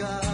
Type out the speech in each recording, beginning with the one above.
God.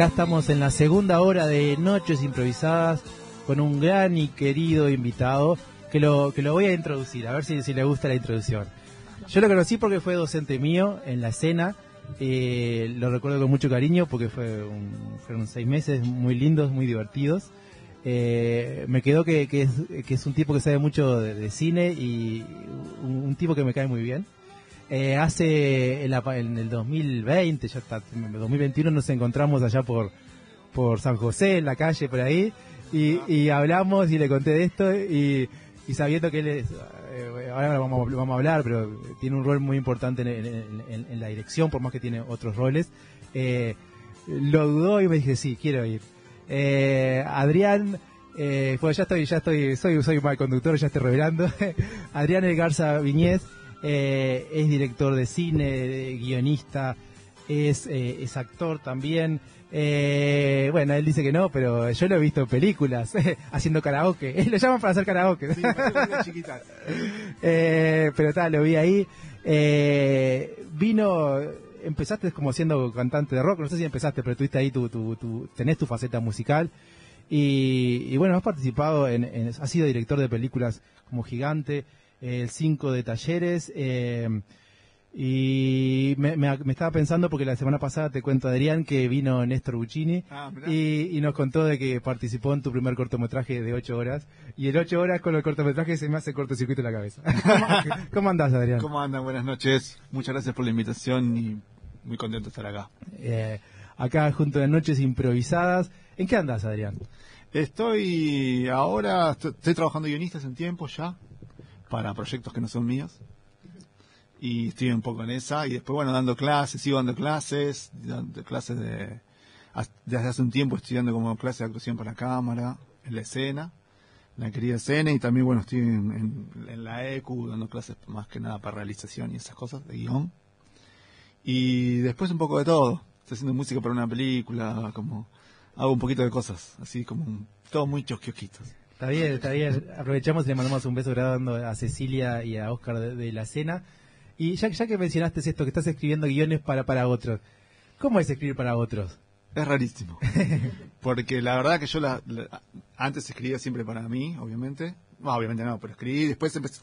Acá estamos en la segunda hora de Noches Improvisadas con un gran y querido invitado que lo, que lo voy a introducir, a ver si, si le gusta la introducción. Yo lo conocí porque fue docente mío en la escena, eh, lo recuerdo con mucho cariño porque fue un- fueron seis meses muy lindos, muy divertidos. Eh, me quedó que, que es, un tipo que sabe mucho de, cine y un tipo que me cae muy bien. Eh, hace en, la- en el 2020, ya está, en el 2021 nos encontramos allá por, por San José, en la calle, por ahí, y, hablamos y le conté de esto y, sabiendo que él es, eh, ahora a- vamos a hablar, pero tiene un rol muy importante en, la dirección, por más que tiene otros roles, eh, lo dudó y me dije, sí, quiero ir. Adrián, bueno, ya estoy, ya estoy, soy, soy mal conductor, ya estoy revelando. Adrián El Garza Viñez eh, es director de cine, guionista, es, eh, es actor también. Eh, bueno, él dice que no, pero yo lo he visto en películas, haciendo karaoke. Lo llaman para hacer karaoke. Eh, pero tal, lo vi ahí. Eh, vino, empezaste como siendo cantante de rock, no sé si empezaste, pero tuviste ahí tu, tu, tu- tenés tu faceta musical. Y, y bueno, has participado en, en- has sido director de películas como Gigante, el 5 de Talleres, eh, y me, me- me estaba pensando porque la semana pasada te cuento Adrián que vino Néstor Buccini Ah, y, y nos contó de que participó en tu primer cortometraje de 8 horas y el 8 horas con el cortometraje se me hace cortocircuito en la cabeza. ¿Cómo, cómo andás Adrián? ¿Cómo andan? Buenas noches. Muchas gracias por la invitación y muy contento de estar acá. Eh, acá junto de Noches Improvisadas. ¿En qué andás Adrián? Estoy ahora, estoy, estoy trabajando guionistas en tiempo ya, para proyectos que no son míos. Y estoy un poco en esa. Y después, bueno, dando clases, sigo dando clases, dando clases de... Desde hace un tiempo estoy dando como clase de actuación para cámara, en la escena, en la querida escena. Y también, bueno, estoy en, en- la ECU dando clases más que nada para realización y esas cosas, de guion. Y después un poco de todo. Estoy haciendo música para una película, como hago un poquito de cosas, así como todo muy chosquiosquitos. Está bien, está bien. Aprovechamos y le mandamos un beso grande a Cecilia y a Oscar de, de la cena. Y ya, ya que mencionaste esto, que estás escribiendo guiones para, para otros, ¿cómo es escribir para otros? Es rarísimo. Porque la verdad que yo la, la- antes escribía siempre para mí, obviamente. No, obviamente no, pero escribí. Después empecé.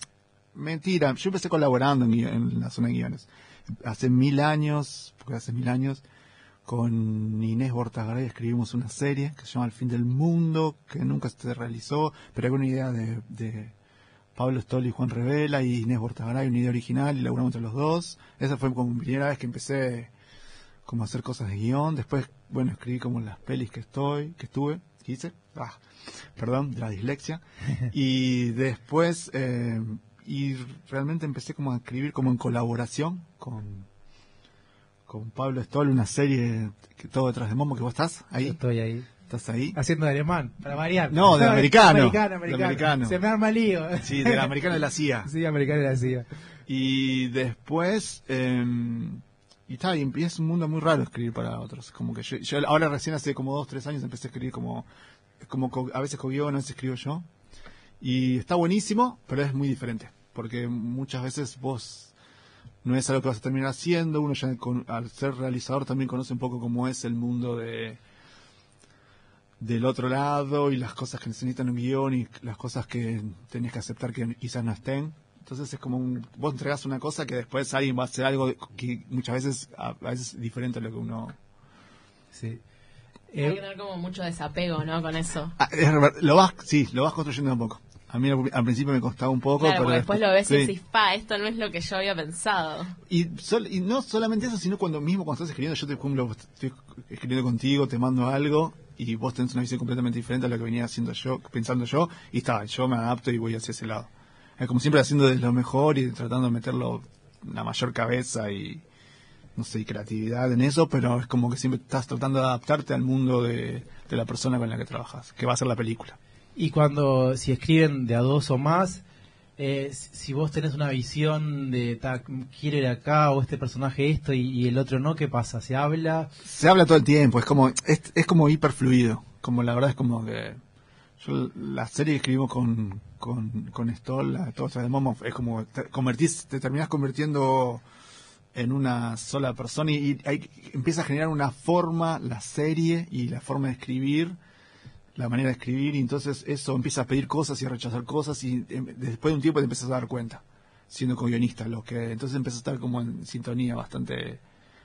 Mentira, yo empecé colaborando en, en la zona de guiones. Hace mil años, porque hace mil años, con Inés Bortagaray escribimos una serie que se llama El fin del mundo, que nunca se realizó, pero era una idea de, de Pablo Stoll y Juan Revela y Inés Bortagaray, una idea original, y laburamos entre los dos. Esa fue como mi primera vez que empecé como a hacer cosas de guion. Después, bueno, escribí como las pelis que estoy, que estuve, que hice. Ah, perdón, de la dislexia. Y después, eh, y realmente empecé como a escribir como en colaboración con, con Pablo Stoll, una serie que todo detrás de Momo, que vos estás Yo ahí. Estoy ahí. ¿Estás ahí? Haciendo de alemán, para variar. No, de americano. americano, De americano. americano. Se me arma lío. Sí, de la americana de la CIA. Sí, americano de la CIA. Y después, eh, y está, y es un mundo muy raro escribir para otros. Como que yo, yo ahora recién hace como dos, tres años empecé a escribir como, como co- a veces con guion, a veces escribo yo. Y está buenísimo, pero es muy diferente. Porque muchas veces vos no es algo que vas a terminar haciendo, uno ya con- al ser realizador también conoce un poco cómo es el mundo de del otro lado y las cosas que necesitan un guion y las cosas que tenés que aceptar que quizás no estén. Entonces es como un, vos entregas una cosa que después alguien va a hacer algo que muchas veces a, a veces es diferente a lo que uno Sí. Hay Eh, que tener como mucho desapego, ¿no? Con eso. Ah, lo vas sí lo vas construyendo a poco. A mí al, principio me costaba un poco, Claro, pero después lo ves y decís, pa, esto no es lo que yo había pensado. Y, sol- y no solamente eso, sino cuando mismo cuando estás escribiendo, yo te cumplo, estoy escribiendo contigo, te mando algo, y vos tenés una visión completamente diferente a lo que venía haciendo yo, pensando yo, y está, yo me adapto y voy hacia ese lado. Es como siempre haciendo de lo mejor y tratando de meterlo la mayor cabeza y, no sé, y creatividad en eso, pero es como que siempre estás tratando de adaptarte al mundo de, de la persona con la que trabajas, que va a ser la película. Y cuando, si escriben de a dos o más, eh, si vos tenés una visión de, ta, quiero ir acá, o este personaje esto y, el otro no, ¿qué pasa? ¿Se habla? Se habla todo el tiempo, es como, es, es como hiperfluido, como la verdad es como que, yo la serie que escribimos con, con, con Stoll, la todos de Momo, es como, te, convertís, te terminás convirtiendo en una sola persona y, y hay, empieza a generar una forma, la serie y la forma de escribir, la manera de escribir, y entonces eso empieza a pedir cosas y a rechazar cosas, y em, después de un tiempo te empiezas a dar cuenta, siendo co-guionista, lo que entonces empieza a estar como en sintonía bastante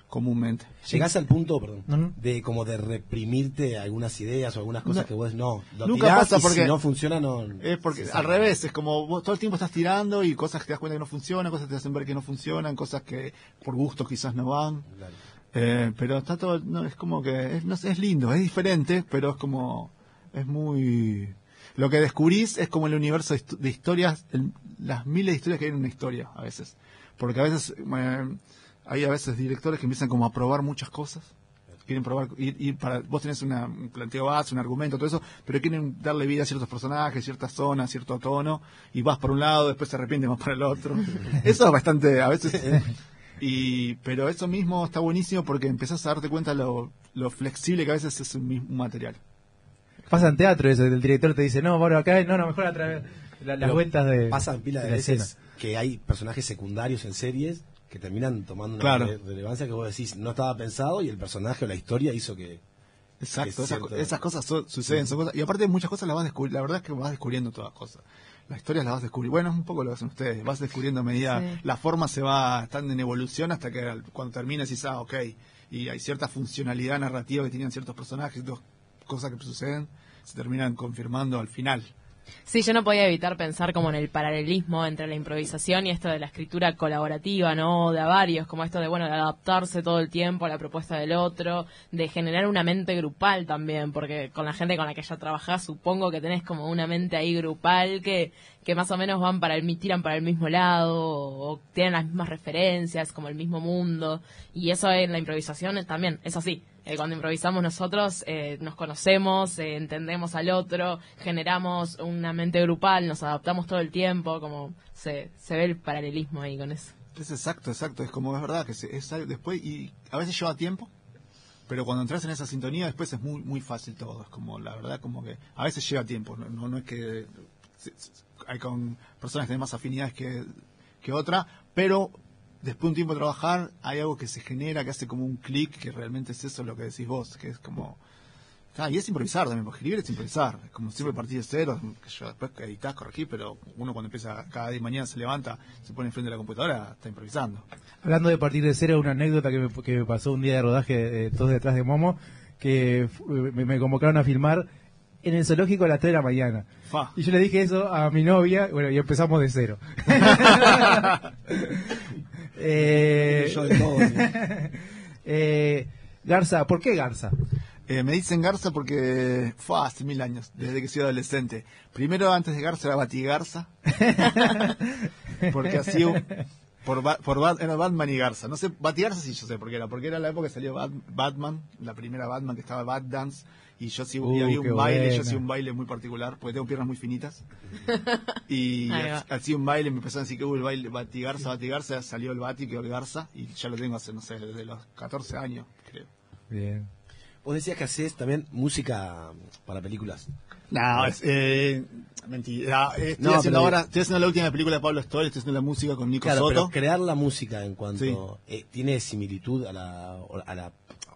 comúnmente. Llegás al punto, perdón, de como de reprimirte algunas ideas o algunas cosas No. que vos no, lo Nunca tirás pasa y porque- si no funciona no. Es porque al revés, es como vos todo el tiempo estás tirando y cosas que te das cuenta que no funcionan, cosas que te hacen ver que no funcionan, cosas que por gusto quizás no van. Claro. Eh, pero está todo, no, es como que, es, no sé, es lindo, es diferente, pero es como, es muy... Lo que descubrís es como el universo de histo- de historias, el- las miles de historias que hay en una historia a veces. Porque a veces, eh, hay a veces directores que empiezan como a probar muchas cosas. Quieren probar, ir, ir para, vos tenés una- un planteo base, un argumento, todo eso, pero quieren darle vida a ciertos personajes, ciertas zonas, cierto tono, y vas por un lado, después se arrepienten, vas por el otro. Eso es bastante, a veces, y, pero eso mismo está buenísimo porque empezás a darte cuenta lo, lo flexible que a veces es un mismo material. Pasa en teatro eso, el director te dice, no, bueno, acá, no, no, mejor a través la- las vueltas de, Pasa pila de, de la veces escena. que hay personajes secundarios en series que terminan tomando una Claro. relevancia que vos decís no estaba pensado y el personaje o la historia hizo que Exacto, Es esas, cosas su- suceden, son cosas, y aparte muchas cosas las vas descubriendo, la verdad es que vas descubriendo todas las cosas. Las historias las vas descubriendo, bueno, es un poco lo que hacen ustedes, vas descubriendo a medida, Sí. la forma se va, están en evolución hasta que al- cuando termina decís, ah, ok, y hay cierta funcionalidad narrativa que tenían ciertos personajes, cosas que suceden, se terminan confirmando al final. Sí, yo no podía evitar pensar como en el paralelismo entre la improvisación y esto de la escritura colaborativa, ¿no? De a varios, como esto de, bueno, de adaptarse todo el tiempo a la propuesta del otro, de generar una mente grupal también, porque con la gente con la que ya trabajás supongo que tenés como una mente ahí grupal que, que más o menos van para el, tiran para el mismo lado, o, tienen las mismas referencias, como el mismo mundo, y eso en la improvisación también es así. Eh, cuando improvisamos nosotros eh, nos conocemos, eh, entendemos al otro, generamos una mente grupal, nos adaptamos todo el tiempo, como se, se ve el paralelismo ahí con eso. Es exacto, exacto, es como es verdad que se, es después, y a veces lleva tiempo, pero cuando entras en esa sintonía después es muy muy fácil todo, es como la verdad como que a veces lleva tiempo, no, no, no es que hay con personas que tienen más afinidades que, que otra, pero después de un tiempo de trabajar hay algo que se genera, que hace como un clic, que realmente es eso lo que decís vos, que es como... Ah, y es improvisar también, porque escribir es improvisar, es como siempre partir de cero, que yo después editas, corregís, pero uno cuando empieza cada día y mañana se levanta, se pone enfrente de la computadora, está improvisando. Hablando de partir de cero, una anécdota que me, que me pasó un día de rodaje, eh, todos detrás de Momo, que me convocaron a filmar en el zoológico a las 3 de la mañana. Fa. Y yo le dije eso a mi novia, bueno, y empezamos de cero. Eh, Yo de todo, eh, Garza, ¿por qué Garza? Eh, me dicen Garza porque fue hace mil años, desde que soy adolescente. Primero, antes de Garza, era Batigarza. porque así, por, Ba- por Bat- era Batman y Garza. No sé, Batigarza sí yo sé por qué era, porque era la época que salió Bat- Batman, la primera Batman que estaba Bat Dance, y yo sí Uh, y había un baile, yo buena. hacía un baile muy particular, porque tengo piernas muy finitas. Y hacía un baile, me empezaron a decir que hubo el baile Batigarza, Batigarza, salió el Bati, quedó el Garza, y ya lo tengo hace, no sé, desde los 14 años, creo. Bien. Vos decías que hacés también música para películas. No, es, eh, mentira. Eh, Estoy, No, haciendo pero- ahora, estoy haciendo la última película de Pablo Stoll, estoy haciendo la música con Nico Claro, pero Soto. crear la música en cuanto Sí. eh, tiene similitud a la, a la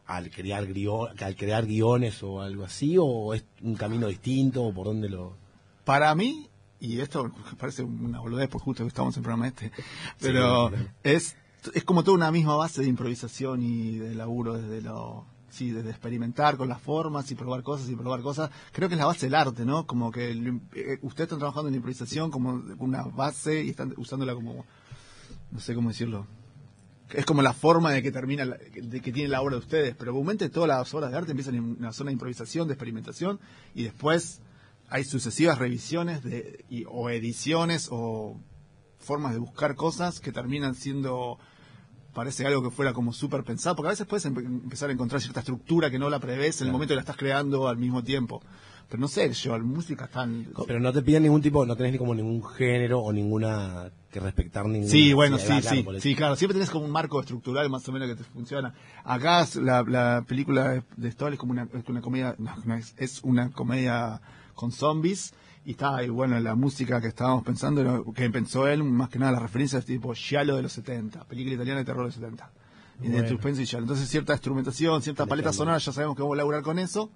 al crear al crear guiones o algo así o es un camino distinto o por dónde lo Para mí, y esto parece una boludez, porque justo que estamos en programa este, pero claro. es, es como toda una misma base de improvisación y de laburo desde lo sí, desde experimentar con las formas y probar cosas y probar cosas. Creo que es la base del arte, ¿no? Como que el- eh, ustedes están trabajando en la improvisación como una base y están usándola como, no sé cómo decirlo, es como la forma de que termina, la- de que tiene la obra de ustedes, pero comúnmente todas las obras de arte empiezan en una zona de improvisación, de experimentación, y después hay sucesivas revisiones de, y- o ediciones o formas de buscar cosas que terminan siendo parece algo que fuera como súper pensado, porque a veces puedes empe- empezar a encontrar cierta estructura que no la prevés en el momento que la estás creando al mismo tiempo. Pero no sé, yo, la música tan... Pero no te piden ningún tipo, no tenés ni como ningún género o ninguna que respetar ningún. Sí, bueno, sí, va, claro, sí, sí, claro. Siempre tenés como un marco estructural más o menos que te funciona. Acá la, la película de Stoll es como una, es una comedia, no, es, es una comedia con zombies y está, y bueno, la música que estábamos pensando, que pensó él, más que nada las referencias tipo Giallo de los 70, película italiana de terror de los 70. Y de Bueno. suspense y Giallo. Entonces cierta instrumentación, cierta paleta sonora, ya sabemos que vamos a laburar con eso.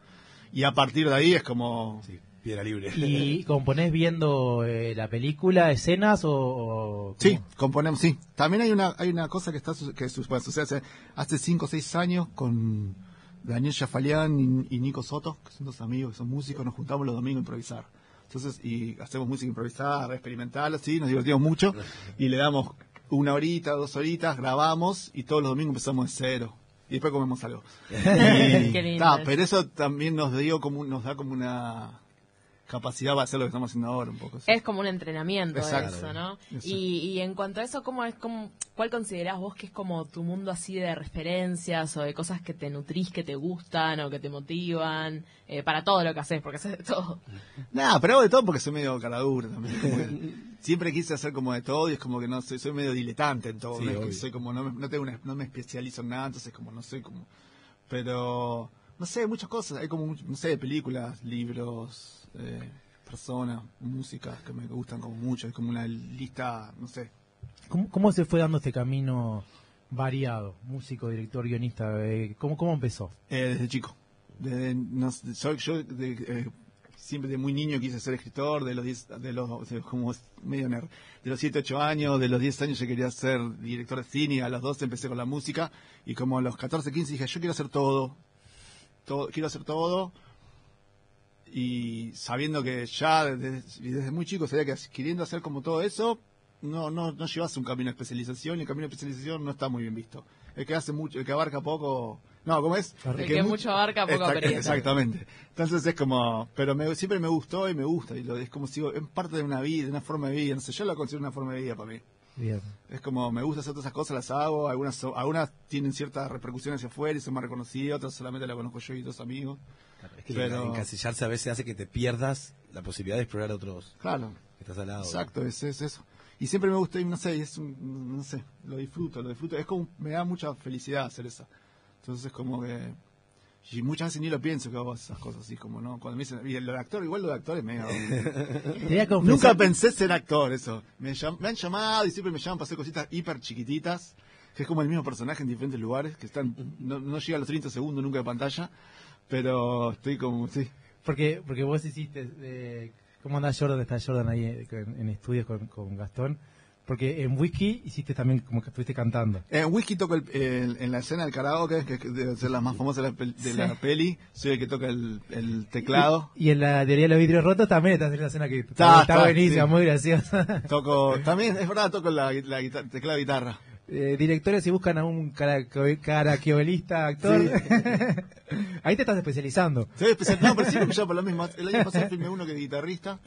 Y a partir de ahí es como... Sí, piedra libre. ¿Y componés viendo eh, la película, escenas o...? o- Sí, componemos, sí. También hay una hay una cosa que está su- que bueno, sucede hace, hace cinco o seis años con Daniel Jafalián y, y Nico Soto, que son dos amigos, que son músicos, nos juntamos los domingos a improvisar. Entonces, y hacemos música improvisada, experimental, así, nos divertimos mucho, y le damos una horita, dos horitas, grabamos, y todos los domingos empezamos de cero. Y después comemos algo. Y, Qué lindo ta, pero eso también nos dio como nos da como una capacidad para hacer lo que estamos haciendo ahora un poco. sí. Es como un entrenamiento Exacto. eso, ¿no? Exacto. Y, y en cuanto a eso, ¿cómo es, cómo, ¿cuál considerás vos que es como tu mundo así de referencias o de cosas que te nutrís, que te gustan o que te motivan eh, para todo lo que haces? Porque haces de todo. Nada, pero hago de todo porque soy medio caradura también. siempre quise hacer como de todo y es como que no soy, soy medio diletante en todo. Sí, no, es que obvio. soy como, no, me- no tengo una- no me especializo en nada, entonces como no soy como. Pero, no sé, muchas cosas. Hay como, much- no sé, películas, libros, eh, personas, música que me gustan como mucho. Es como una lista, no sé. ¿Cómo, cómo se fue dando este camino variado? Músico, director, guionista. eh, ¿cómo, ¿Cómo empezó? Eh, desde chico. Desde, no soy- yo de- eh, siempre de muy niño quise ser escritor, de los 10, de los, de- como medio nerd, de los 7, 8 años, de los 10 años yo quería ser director de cine, a los 12 empecé con la música, y como a los 14, 15 dije, yo quiero hacer todo, todo quiero hacer todo, y sabiendo que ya desde, desde muy chico sabía que queriendo hacer como todo eso, no, no, no llevas un camino de especialización, y el camino de especialización no está muy bien visto. El que hace mucho, el que abarca poco, no, ¿cómo es? El que mucho abarca, poco Exact-. Exactamente. Entonces es como, pero me, siempre me gustó y me gusta, y lo, es como si es parte de una vida, de una forma de vida, no sé, yo lo considero una forma de vida para mí. Bien. Es como, me gusta hacer todas esas cosas, las hago, algunas so- algunas tienen ciertas repercusiones hacia afuera y son más reconocidas, otras solamente las conozco yo y dos amigos. Es que Pero- encasillarse a veces hace que te pierdas la posibilidad de explorar otros Claro, que estás al lado. exacto, es, es eso. Y siempre me gusta, y no sé, es un- no sé, lo disfruto, lo disfruto, es como, me da mucha felicidad hacer eso. Entonces es como que, y muchas veces ni lo pienso que hago esas cosas así, como, ¿no? Cuando me dicen, y lo de actor, igual lo de actor es medio... Nunca pensé ser actor, eso. Me, llam- me han llamado y siempre me llaman para hacer cositas hiper chiquititas, que es como el mismo personaje en diferentes lugares, que están no, no llega a los 30 segundos nunca de pantalla, pero estoy como, sí. Porque, porque vos hiciste. Eh, ¿Cómo anda Jordan? Está Jordan ahí eh, en, en estudios con, con Gastón. Porque en Whisky hiciste también como que estuviste cantando. En Whisky toco el- el- en la escena del karaoke, que debe ser la más famosa de la, de la peli, soy el que toca el, el teclado. Y en la teoría de los vidrios rotos también estás en la escena que está, Está, buenísima, sí. muy graciosa. Toco, también, es verdad, toco la, la guitar- teclado de guitarra. Eh, directores, si buscan a un caraqueolista actor, ahí te estás especializando. Soy especial, no, pero siempre me llamo por lo mismo. El año pasado filmé uno que es guitarrista,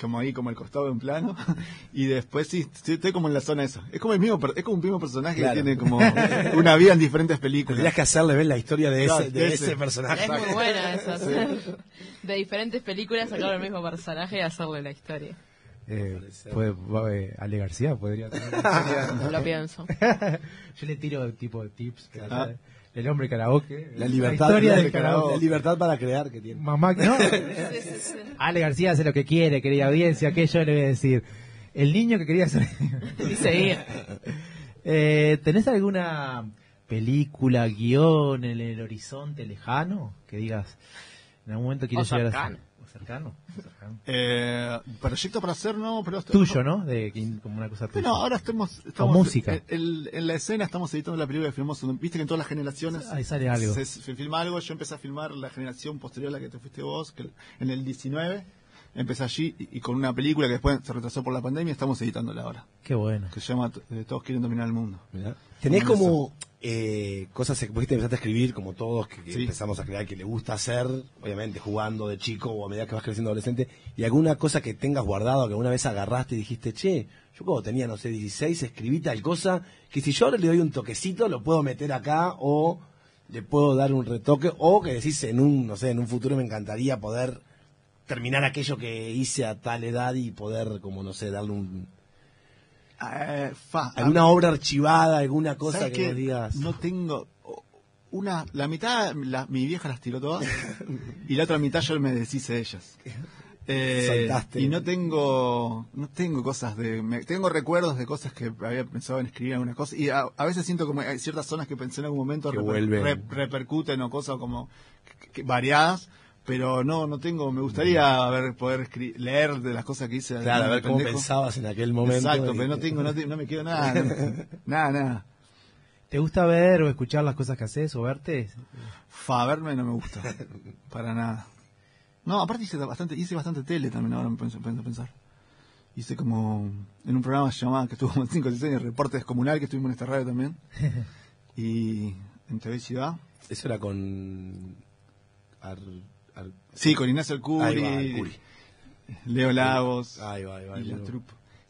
como ahí, como el costado de un plano, y después sí, sí, estoy como en la zona esa. Es como el mismo, es como un mismo personaje Claro. que tiene como una vida en diferentes películas. Tendrías que hacerle ver la historia de Claro, ese, de ese ese. personaje. Es muy buena esa. De diferentes películas sacar el mismo personaje y hacerle la historia. Eh, puede- eh, Ale García podría tener Lo pienso. Yo le tiro tipo de tips. Ah. El hombre karaoke. La libertad, historia la, del karaoke. la libertad para crear que tiene. Mamá, no. Ale García hace lo que quiere, querida audiencia. ¿Qué yo le voy a decir? El niño que quería ser. Y seguía. Eh, ¿Tenés alguna película, guion en el horizonte lejano? Que digas, en algún momento quiero O llegar a cercano. cercano. Eh, proyecto para hacer, no, pero... Tuyo, ¿no? De, como una cosa tuya. Bueno, ahora estamos, estamos música. En, en- en la escena estamos editando la película que filmamos. Viste que en todas las generaciones Ahí sale algo. Se, se filma algo. Yo empecé a filmar la generación posterior a la que te fuiste vos, que en el 19, empecé allí y, y con una película que después se retrasó por la pandemia, estamos editándola ahora, Qué bueno. que se llama eh, Todos quieren dominar el mundo. Mirá. Tenés Como como eh, cosas que te empezaste a escribir, como todos que, que Sí. empezamos a crear, que le gusta hacer, obviamente jugando de chico o a medida que vas creciendo adolescente, y alguna cosa que tengas guardado, que alguna vez agarraste y dijiste, che, yo cuando tenía, no sé, 16, escribí tal cosa, que si yo ahora le doy un toquecito, lo puedo meter acá o le puedo dar un retoque, o que decís en un, no sé, en un futuro me encantaría poder terminar aquello que hice a tal edad y poder, como no sé, darle un, Eh, fa, alguna obra archivada, alguna cosa ¿Sabes que vos digas. No tengo. Una, la mitad, la- mi vieja las tiró todas. y la otra mitad yo me deshice de ellas. Eh, y no tengo no tengo cosas de me- tengo recuerdos de cosas que había pensado en escribir alguna cosa y a, a veces siento como hay ciertas zonas que pensé en algún momento Que reper- re- repercuten o cosas como que- que- variadas pero no no tengo me gustaría haber poder escri- leer de las cosas que hice Claro, a ver cómo pendejo. pensabas en aquel momento. exacto y- pero no tengo no, te- no me quedo nada no- nada nada ¿Te gusta ver o escuchar las cosas que haces o verte? Fa, verme no me gusta. Para nada. No, aparte hice bastante, hice bastante tele también, ahora me pienso, pienso pensar. Hice como en un programa llamado que estuvo como 5 o 6 años, Reporte Descomunal, que estuvimos en esta radio también. Y en TV Ciudad. Eso era con. Ar- Ar- Sí, con Ignacio El Curi, Ahí va, el Curi. Leo Lagos Ahí va, ahí va. y la.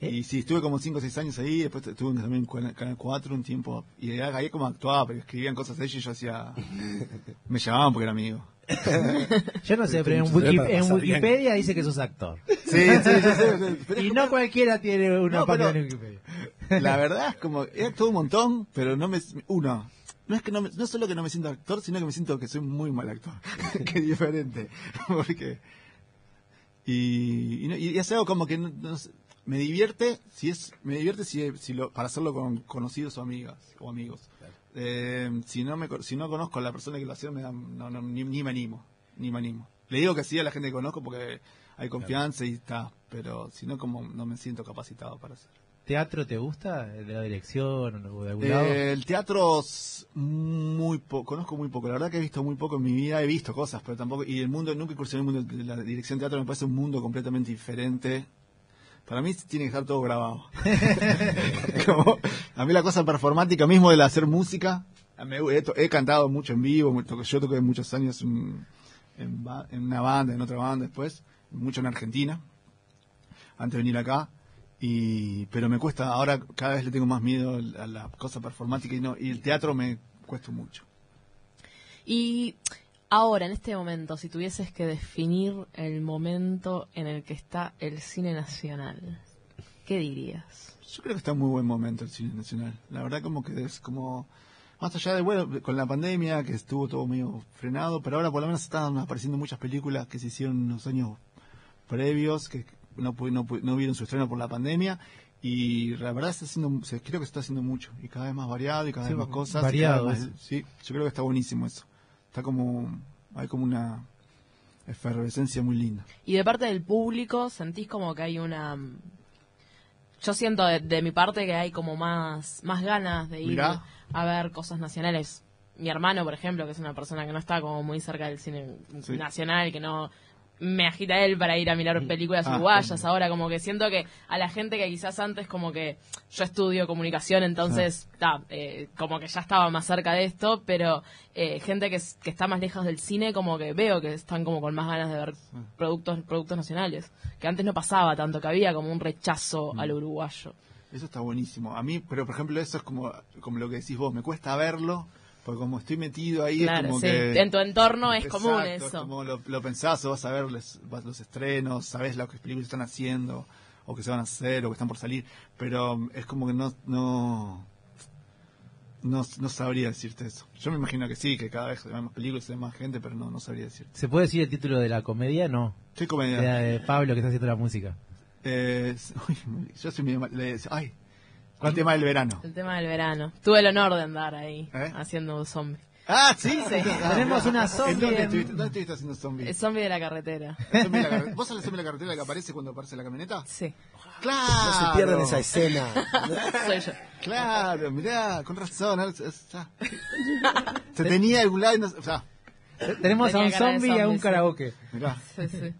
¿Eh? Y sí, estuve como 5 o 6 años ahí, después estuve también en Canal 4 un tiempo. Y ahí como actuaba, porque escribían cosas de ellos y yo hacía... Me llamaban porque era amigo. Yo no sé, pero en, Wiki- en. Wikipedia dice que sos actor. Sí, sí, pero es Y como- no cualquiera tiene una No, página pero- en Wikipedia. La verdad es como, he actuado un montón, pero no me, uno, no es que no, me- no solo que no me siento actor, sino que me siento que soy muy mal actor, que es diferente, porque, y, y, no- y es algo como que no- no sé, me divierte, si es, me divierte si, si lo, para hacerlo con conocidos o amigas, o amigos. Eh, si no me, si no conozco a la persona que lo hacía, me da- no, no, ni, ni me animo, ni me animo. Le digo que sí a la gente que conozco porque hay confianza y está, pero si no como no me siento capacitado para hacer. ¿Teatro te gusta? ¿De la dirección o de algún lado? Eh, el teatro muy conozco muy poco. La verdad que he visto muy poco en mi vida, he visto cosas, pero tampoco. Y el mundo, nunca incursioné en el mundo de la dirección de teatro, me parece un mundo completamente diferente. Para mí tiene que estar todo grabado. A mí la cosa performática mismo de hacer música, me- he, he cantado mucho en vivo, yo toqué muchos años en, en en una banda, en otra banda después, mucho en Argentina, antes de venir acá. Y, pero me cuesta, ahora cada vez le tengo más miedo a la cosa performática y no, y el teatro me cuesta mucho. Y ahora, en este momento, si tuvieses que definir el momento en el que está el cine nacional, ¿qué dirías? Yo creo que está en muy buen momento el cine nacional. La verdad como que es como, más allá de, bueno, con la pandemia, que estuvo todo medio frenado, pero ahora por lo menos están apareciendo muchas películas que se hicieron en los años previos, que no, no, no vieron su estreno por la pandemia. Y la verdad está haciendo, creo que se está haciendo mucho, y cada vez más variado, y cada Sí, vez más cosas. variado más- sí, yo creo que está buenísimo eso. Está como, hay como una efervescencia muy linda. Y de parte del público, ¿sentís como que hay una... Yo siento de, de mi parte que hay como más, más ganas de ir Mirá. a ver cosas nacionales. Mi hermano, por ejemplo, que es una persona que no está como muy cerca del cine Sí. nacional, que no me agita él para ir a mirar películas Ah, uruguayas. Ahora como que siento que a la gente que quizás antes como que yo estudio comunicación, entonces ta, eh, como que ya estaba más cerca de esto, pero eh, gente que, que está más lejos del cine como que veo que están como con más ganas de ver productos productos nacionales, que antes no pasaba tanto, que había como un rechazo Mm. al uruguayo. Eso está buenísimo. A mí, pero por ejemplo, eso es como, como lo que decís vos, me cuesta verlo, porque como estoy metido ahí, es Claro, como sí. que... En tu entorno es Exacto, común es eso. como lo, lo pensás, o vas a ver los, estrenos, sabes lo que películas están haciendo, o que se van a hacer, o que están por salir, pero um, es como que no... no no, no sabría decirte eso. Yo me imagino que sí, que cada vez hay más películas, hay más gente, pero no, no sabría decirte. ¿Se puede decir el título de la comedia? No. De, comedia. la de Pablo que está haciendo la música. Eh, uy, yo soy medio mal- le- ay, ¿cuál tema del verano? El tema del verano. Tuve el honor de andar ahí ¿Eh? haciendo zombie. Ah, sí, Sí. Tenemos una zombie ¿En dónde estuviste, dónde estuviste haciendo zombie? El zombie de la carretera. El zombie de la carre- ¿Vos sos el zombie de la carretera que aparece cuando aparece la camioneta? Sí, ¡Claro! No se pierdan esa escena. soy yo. Claro, mirá, con razón. es-. Se tenía algún lado y no, o sea, Tenemos a un zombie y a un sí. karaoke. mirá. Sí, sí.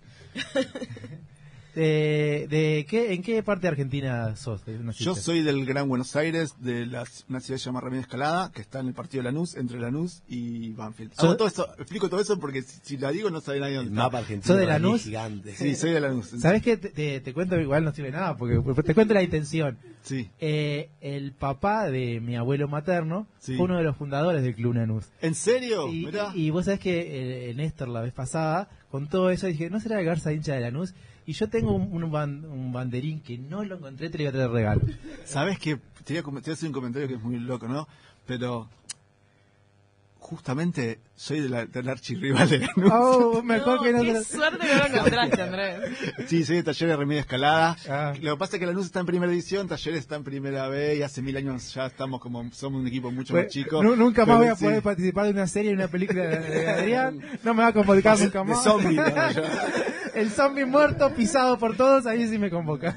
Eh, de qué, ¿En qué parte de Argentina sos? Naciste? Yo soy del Gran Buenos Aires, de la, una ciudad llamada Ramírez Escalada, que está en el partido de Lanús, entre Lanús y Banfield. Hago todo eso, explico todo eso porque si, si la digo no sabe nadie El dónde está. mapa argentino ¿Sos de Lanús? gigante. Sí, soy de Lanús. ¿Sabes qué? Te, te- te cuento, igual no sirve nada, porque te cuento la intención. Sí. Eh, el papá de mi abuelo materno Sí. fue uno de los fundadores del Club Lanús. ¿En serio? Y, Mirá. y- y vos sabés que eh, Néstor la vez pasada, con todo eso, dije, ¿no será Garza hincha de Lanús? Y yo tengo un, un ban- un banderín que no lo encontré, te lo iba a traer regalo. ¿Sabes que te voy, a, te voy a hacer un comentario que es muy loco, ¿no? Pero justamente soy de la, del archirrival de Lanús. Oh, mejor No, que no qué te suerte que lo encontraste, Andrés. Sí, soy de Talleres Remedio Escalada. Ah. Lo que pasa es que Lanús está en primera división, Talleres está en primera B y hace mil años ya estamos como, somos un equipo mucho más Pues, chico. nu- nunca más voy a sí. poder participar de una serie, de una película de, de Adrián. No me va a convocar nunca De más. zombie, El zombie muerto, pisado por todos, ahí sí me convoca.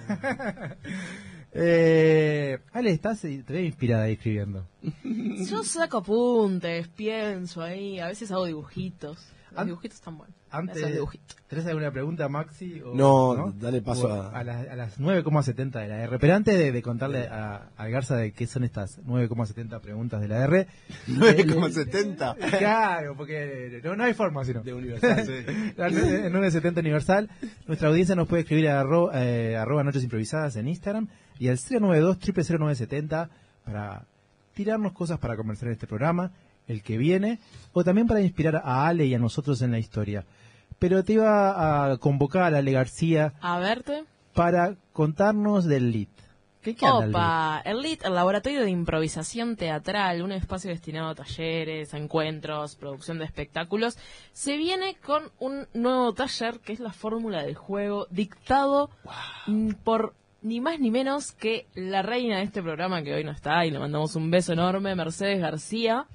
Eh, Ale, estás te veo inspirada ahí escribiendo. Yo saco apuntes, pienso ahí, a veces hago dibujitos. Los An- dibujitos están buenos. Antes. ¿tenés alguna pregunta, Maxi? o- No, dale paso O a- las, a las 9,70 de la R. Pero antes de, de contarle a, a Garza de qué son estas 9,70 preguntas de la R. 9,70. Claro, porque no, no hay forma sino. De Universal. Sí. La 970 Universal. Nuestra audiencia nos puede escribir a arro- eh, arroba noches improvisadas en Instagram y al 092 0970 para tirarnos cosas para conversar en este programa, el que viene, o también para inspirar a Ale y a nosotros en la historia. Pero te iba a convocar a Ale García A verte. para contarnos del LIT. ¿Qué, qué Opa, el LIT, el Laboratorio de Improvisación Teatral, un espacio destinado a talleres, a encuentros, producción de espectáculos, se viene con un nuevo taller que es la fórmula del juego, dictado por ni más ni menos que la reina de este programa que hoy no está y le mandamos un beso enorme, Mercedes García,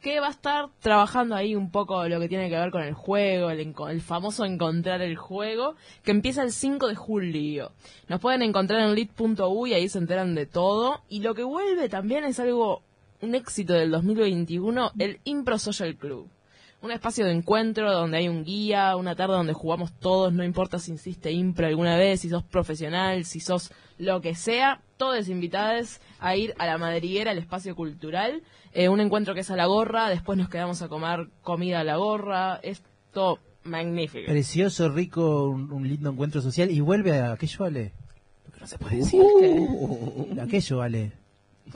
que va a estar trabajando ahí un poco lo que tiene que ver con el juego, el, el famoso encontrar el juego, que empieza el 5 de julio. Nos pueden encontrar en lit.u y ahí se enteran de todo. Y lo que vuelve también es algo, un éxito del 2021, el Impro Social Club. Un espacio de encuentro donde hay un guía, una tarde donde jugamos todos, no importa si hiciste impro alguna vez, si sos profesional, si sos lo que sea, todos invitados a ir a la madriguera, al espacio cultural. Eh, un encuentro que es a la gorra, después nos quedamos a comer comida a la gorra, es todo magnífico. Precioso, rico, un, un lindo encuentro social y vuelve a aquello, Ale. No se puede decir que... Aquello, Ale.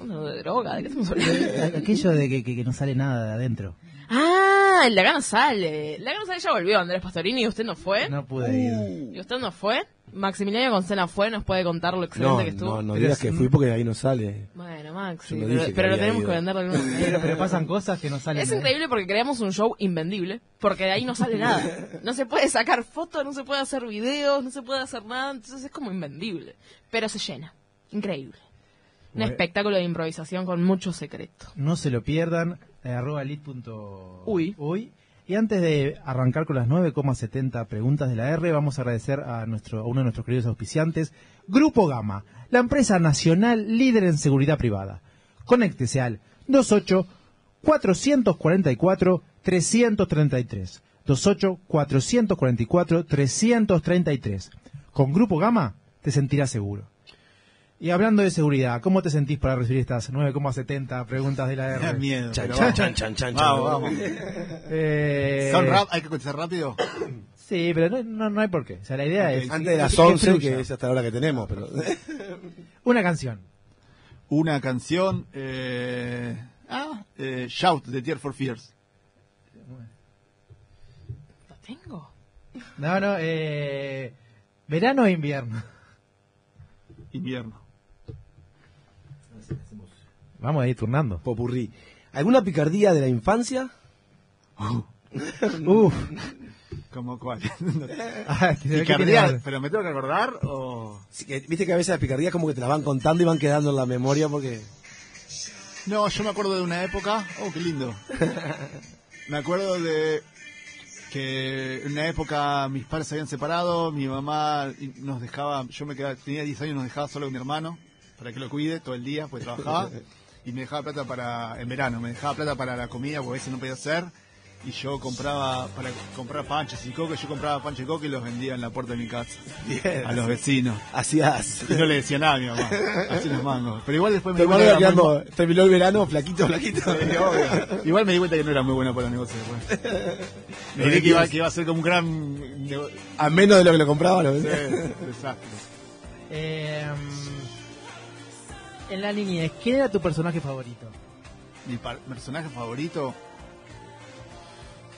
No, de droga, ¿de qué estamos hablando? Aquello de que, que- que no sale nada de adentro. Ah, el Lagano sale. El Lagano sale ya volvió, Andrés Pastorini, ¿y usted no fue? No pude ir. ¿Y usted no fue? Maximiliano Gonzena fue, nos puede contar lo excelente No, que estuvo. no, no Pero digas que fui porque ahí no sale. Bueno, Maxi, no pero, pero lo tenemos ido. que vender de alguna Pero, manera. pero pasan cosas que no salen. Es de- increíble porque creamos un show invendible, porque de ahí no sale nada. No se puede sacar fotos, no se puede hacer videos, no se puede hacer nada, entonces es como invendible. Pero se llena. Increíble. Un Bueno. espectáculo de improvisación con mucho secreto. No se lo pierdan. Eh, arroba lit.uy. Uy. Y antes de arrancar con las 9,70 preguntas de la R, vamos a agradecer a, nuestro, a uno de nuestros queridos auspiciantes, Grupo Gama, la empresa nacional líder en seguridad privada. Conéctese al 28 444 333. 28 444 333. Con Grupo Gama te sentirás seguro. Y hablando de seguridad, ¿cómo te sentís para recibir estas 9,70 preguntas de la Me R? miedo. Chan, chan, vamos. chan, chan, chan, Vamos, vamos. Eh, ¿Son rap? ¿Hay que contestar rápido? Sí, pero no, no, no hay por qué. O sea, la idea Ok. es Antes de las que 11, fluya. que es hasta la hora que tenemos, pero... una canción. Una canción. Eh, ah, eh, Shout de Tear for Fears. ¿Lo tengo? No, no, eh, verano o invierno. Invierno. Vamos a ir turnando. Popurrí. ¿Alguna picardía de la infancia? Uf. ¿Cómo cuál? Ah, Picardía, ¿Pero me tengo que acordar o...? Sí, que- Viste que a veces las picardías como que te las van contando y van quedando en la memoria porque... No, yo me acuerdo de una época... Oh, qué lindo. Me acuerdo de que en una época mis padres se habían separado, mi mamá nos dejaba, yo me quedaba, tenía 10 años, nos dejaba solo con mi hermano para que lo cuide todo el día, pues trabajaba y me dejaba plata para, en verano, me dejaba plata para la comida porque a veces no podía hacer y yo compraba, para comprar panchos y coca, yo compraba pancho y coca y los vendía en la puerta de mi casa Bien. a los vecinos. Hacías. Y no le decía nada a mi mamá, así los mangos. Pero igual después me di cuenta muy- terminó el verano flaquito, flaquito. Sí. Igual me di cuenta que no era muy bueno para los negocios después. Me di que iba, que iba a ser como un gran A menos de lo que lo compraba, lo sí, desastre. Eh, en la niñez, ¿quién era tu personaje favorito? Mi personaje favorito.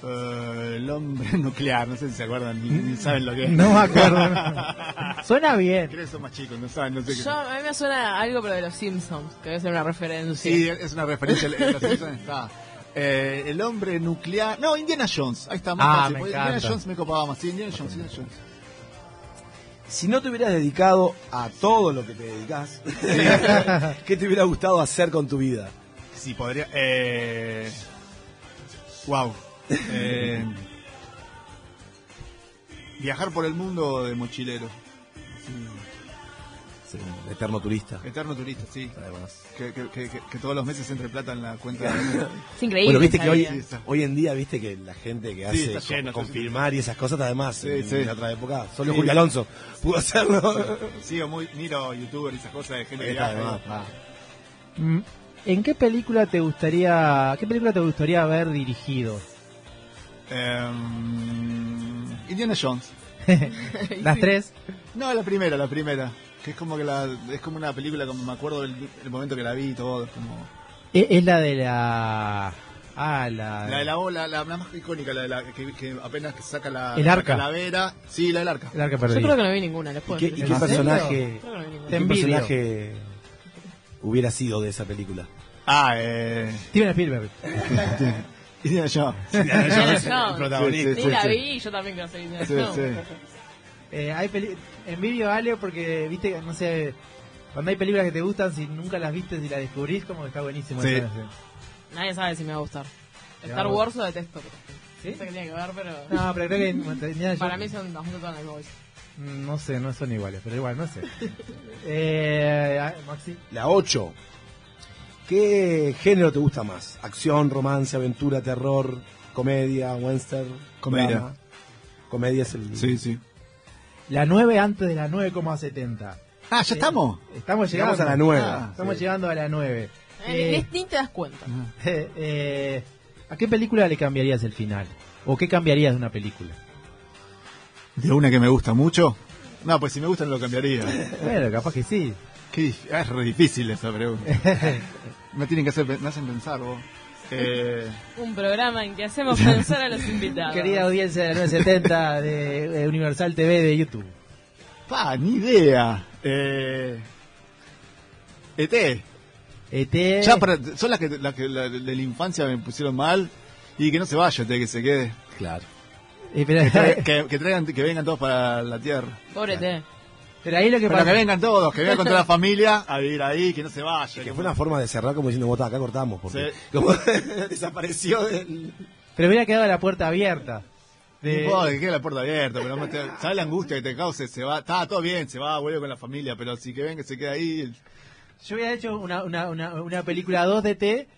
eh, el hombre nuclear, no sé si se acuerdan, ni, ni saben lo que es. No me acuerdo. Suena bien. Creo que son más chicos, no saben, no sé qué. Yo, a mí me suena algo pero de los Simpsons, que debe ser una referencia. Sí, es una referencia. En los Simpsons está. Eh, el hombre nuclear. No, Indiana Jones. Ahí está más Ah, fácil, me. Indiana Jones me copaba más. Sí, Indiana Jones, Indiana Jones. Si no te hubieras dedicado a todo lo que te dedicas, ¿qué te hubiera gustado hacer con tu vida? Sí, podría. Eh... Wow. Eh... Viajar por el mundo de mochilero. Un eterno turista. Eterno turista, sí. Además. Que, que, que, que- que todos los meses entre plata en la cuenta. Es increíble. Bueno, viste que hoy, vida. Sí, está. hoy en día, viste que la gente que hace lleno, confirmar y esas cosas, además, Sí, en, sí. en otra época, solo Sí. Julio Alonso pudo hacerlo. Sigo muy, miro youtubers y esas cosas de gente que ah. Mm, ¿En qué película te gustaría, qué película te gustaría haber dirigido? Em, Indiana Jones. Las tres. No, la primera, la primera. Que es como que la, es como una película como me acuerdo del el momento que la vi y todo. es como Es, es la de la, ah, la, la de la ola, la, la más icónica, la de la que, que apenas que saca la, El la arca. calavera. Sí, la del arca. el arca Yo creo que no vi ninguna, les puedo ¿Y qué, personaje, no qué personaje hubiera sido de esa película? Ah, eh. Steven Spielberg. Indiana Jones. Indiana Jones. El protagonista. Sí, Ni la sí. vi y yo también quiero ser Indiana Sí, Jones. Eh, hay peli envidio a Ale porque, viste, no sé, cuando hay películas que te gustan, si nunca las viste, si las descubrís, como que está buenísimo. Sí. Nadie sabe si me va a gustar. Star Wars lo detesto. ¿Sí? No sé qué tiene que ver, pero... No, pero creo que Para mí son todas las boys. Mm, No sé, no son iguales, pero igual, no sé. eh, Maxi. La 8. ¿Qué género te gusta más? ¿Acción, romance, aventura, terror, comedia, western? Comedia. drama? Comedia es el... Sí, sí. La 9 antes de la 9,70. Ah, ¿ya estamos? Estamos llegando Llegamos a la 9. Ah, Estamos sí. llegando a la 9. Eh, Eh, ni, te das cuenta. eh, eh, ¿A qué película le cambiarías el final? ¿O qué cambiarías de una película? ¿De una que me gusta mucho? No, pues si me gusta no lo cambiaría. Bueno, capaz que sí. Qué ah, es re difícil esa pregunta. me tienen que hacer, me hacen pensar vos. Eh, Un programa en que hacemos pensar a los invitados. Querida audiencia de la 970 de Universal TV de YouTube. pa, ni idea. Eh, ET. ET. Ya para, son las que, las que la- de la infancia me pusieron mal. Y que no se vaya, ET, que se quede. Claro. Eh, pero, Que, traigan- que, que traigan, que vengan todos para la tierra. Pobre T. pero ahí lo que Pero pasa. que vengan todos, que vengan con toda la familia a vivir ahí, que no se vaya. Que fue una forma de cerrar como diciendo, vota, acá cortamos. Porque Sí. como desapareció del... Pero hubiera quedado la puerta abierta. De- No que quede la puerta abierta, pero no te- ¿sabes la angustia que te cause? Se va, está todo bien, se va, vuelve con la familia, pero si que venga, se queda ahí. Yo hubiera hecho una, una, una, una película 2 de T,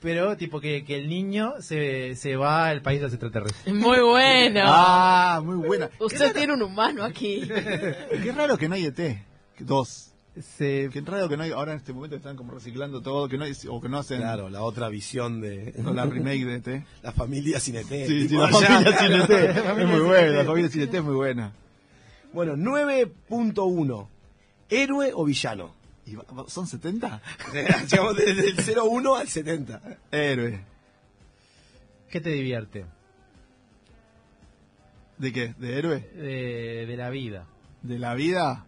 pero tipo que, que el niño se, se va al país de los extraterrestres. Muy bueno. Ah, muy buena. Usted tiene un humano aquí. Qué raro que no hay ET. Dos. Se, Qué raro que no hay, ahora en este momento están como reciclando todo, que no hay, o que no hacen Claro, la otra visión de no, la remake de ET. la familia sin ET. Sí, sí, la familia sin ET. Es muy buena, la familia sin ET es muy buena. Bueno, 9.1. ¿Héroe o villano? ¿Y va- va- ¿Son 70? Llegamos desde el 01 al 70. Héroe. ¿Qué te divierte? ¿De qué? ¿De héroe? De, de la vida. ¿De la vida?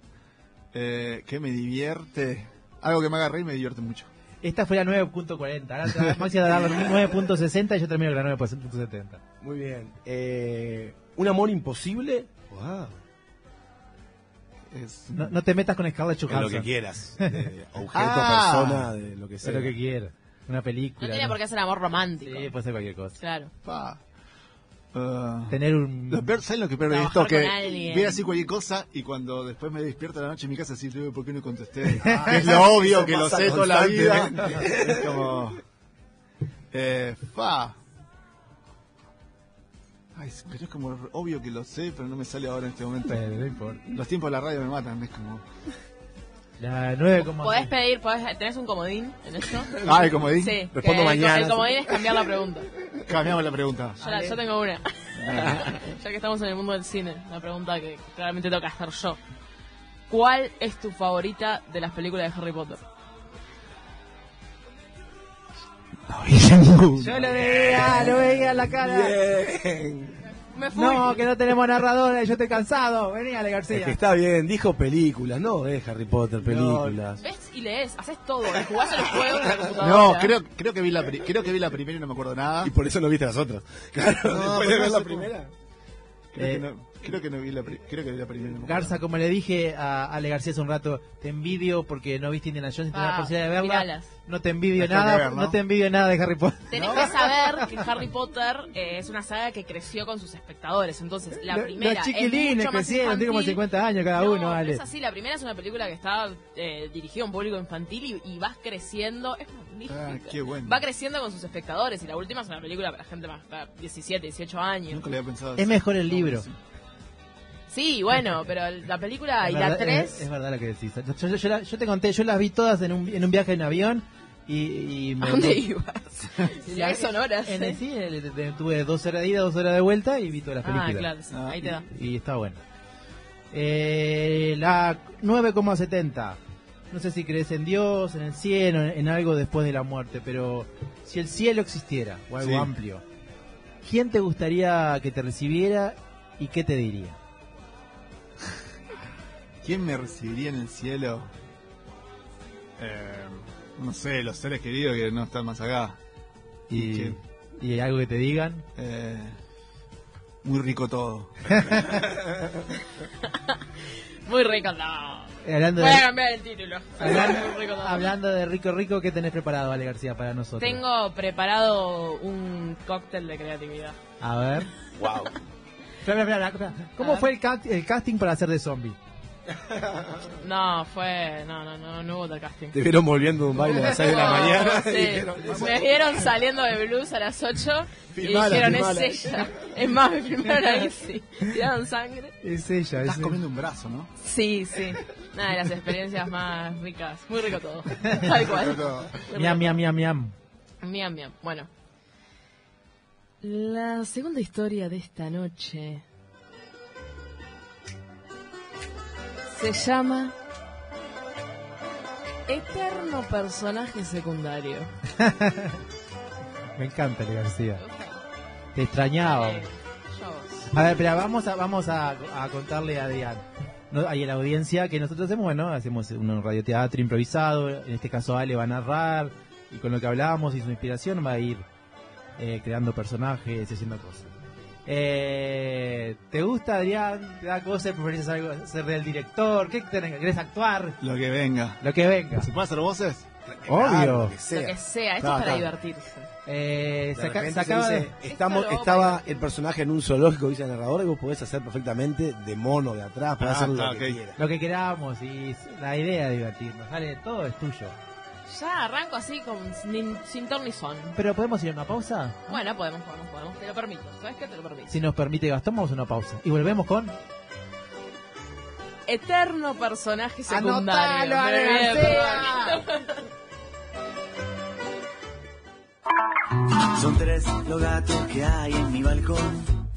Eh, ¿Qué me divierte? Algo que me haga reír me divierte mucho. Esta fue la 9.40. Ahora te- Maxi va a dar la 9.60 y yo termino con la 9.70. Muy bien. Eh, ¿Un amor imposible? Wow. Es, No, no te metas con Scarlett De lo Johansson. que quieras. De objeto, Ah. persona, de lo que sea. lo que quieras. Una No película. tiene por qué ser amor romántico. Sí, puede ser cualquier cosa. Claro. Pa. Ah. Tener un... Lo peor, ¿Sabes lo que peor de esto? Que ve así cualquier cosa y cuando después me despierto a la noche en mi casa así, "Luego, ¿por qué no contesté? Que es lo obvio, que lo sé toda la vida. Es como... Eh, fa. Ay, pero es como obvio que lo sé, pero no me sale ahora en este momento. No importa. Los tiempos de la radio me matan, es como... La 9, Podés pedir, podés, ¿tenés un comodín en esto? Ay, como di, Sí. Respondo que el- mañana. El comodín es cambiar la pregunta. cambiamos la pregunta. Yo, la- yo tengo una. ya que estamos en el mundo del cine, la pregunta que claramente tengo que hacer yo. ¿Cuál es tu favorita de las películas de Harry Potter? Yo lo veía, lo veía en la cara. Bien. Me fui. No, que no tenemos narradora, yo estoy cansado. Vení, Ale Es García. que está bien, dijo películas, no es Harry Potter, películas. Ves y lees, haces todo, y jugás a los juegos de la computadora. No, creo, creo, que vi la pri- creo que vi la primera y no me acuerdo nada. Y por eso no viste las otras. Claro, No, después de pero ver la primera. Creo, Eh, que no, creo que no vi la, creo que vi la primera. no. Garza, como le dije a Ale García hace un rato, te envidio porque no viste Indiana Jones y tenés la Ah, posibilidad de verla. miralas. No te envidio nada, ver, ¿no? ¿no? te envidio nada de Harry Potter. Tenés que saber que Harry Potter eh, es una saga que creció con sus espectadores. Entonces, la primera. Los es chiquilines mucho más crecieron, tienen como infantil. 50 años cada No, uno, Ale. Es así, la primera es una película que está eh, dirigida a un público infantil y, y vas creciendo. Es magnífica. Ah, qué bueno. Va creciendo con sus espectadores y la última es una película para gente más para 17, 18 años. Nunca le había pensado. Es así. mejor el libro. Sí, bueno, pero la película Es y la verdad- 3. Es, es verdad lo que decís. Yo, yo- yo la- yo te conté, yo las vi todas en un, en un viaje en avión y, y me... ¿A dónde ibas? Ya- Ya sonoras. En ¿eh? el cine de- de- tuve dos horas de ida, dos horas de vuelta y vi todas las Ah, películas. claro, sí, Ah, ahí te da. Y está bueno. Eh, la 9,70. No sé si crees en Dios, en el cielo, en, en algo después de la muerte, pero si el cielo existiera o algo Sí. amplio, ¿quién te gustaría que te recibiera y qué te diría? ¿Quién me recibiría en el cielo? Eh, no sé, los seres queridos que no están más acá. Y, algo que te digan. Eh, muy rico todo. Muy rico, no. Hablando Voy a de, cambiar el título. hablando, Muy rico, no. hablando de rico rico, ¿qué tenés preparado, Ale García, para nosotros? Tengo preparado un cóctel de creatividad. A ver. Wow. ¿Cómo A fue el, el casting para hacer de zombie? No, fue. No, no, no, no hubo tal casting. Te vieron volviendo de un baile a las 6 de la mañana. sí. y dijeron, Me vieron saliendo de blues a las 8 y Filmala, dijeron, filmala". es ella. Es más, me filmaron ahí, sí. Tiraron sangre. Es ella, Estás es comiendo un brazo, ¿no? Sí, sí. Una de las experiencias más ricas. Muy rico todo. Tal cual. Miam, miam, miam, miam. Miam, miam. Bueno. La segunda historia de esta noche se llama Eterno personaje secundario. Me encanta, Ale García. Te extrañaba. Eh. A ver, espera, vamos a, vamos a, a contarle a Adrián. No, a la audiencia que nosotros hacemos, bueno, hacemos un radioteatro improvisado. En este caso, Ale va a narrar. Y con lo que hablábamos y su inspiración va a ir eh, creando personajes y haciendo cosas. Eh, ¿Te gusta, Adrián? ¿Te da cosas? ¿Preferís algo, ser del director? ¿Qué tenés? ¿Querés actuar? Lo que venga. Lo que venga. ¿Se puede hacer voces? Obvio. Claro, lo que Lo sea. que sea, esto Claro, es para claro. divertirse. Eh, De se, aca- repente se se acaba dice, de... estamos, estaba el personaje en un zoológico, dice el narrador, y vos podés hacer perfectamente de mono de atrás, para Ah, hacer lo que ok. quieras. Lo que queramos y la idea de divertirnos. Dale, todo es tuyo. Ya arranco así con, sin, sin ton ni son. Pero podemos ir a una pausa. Bueno, podemos, podemos, podemos. Te lo permito. ¿Sabes qué? Te lo permito. Si nos permite Gastón, vamos a una pausa. Y volvemos con... Eterno personaje secundario. Anotalo. Son tres los gatos que hay en mi balcón.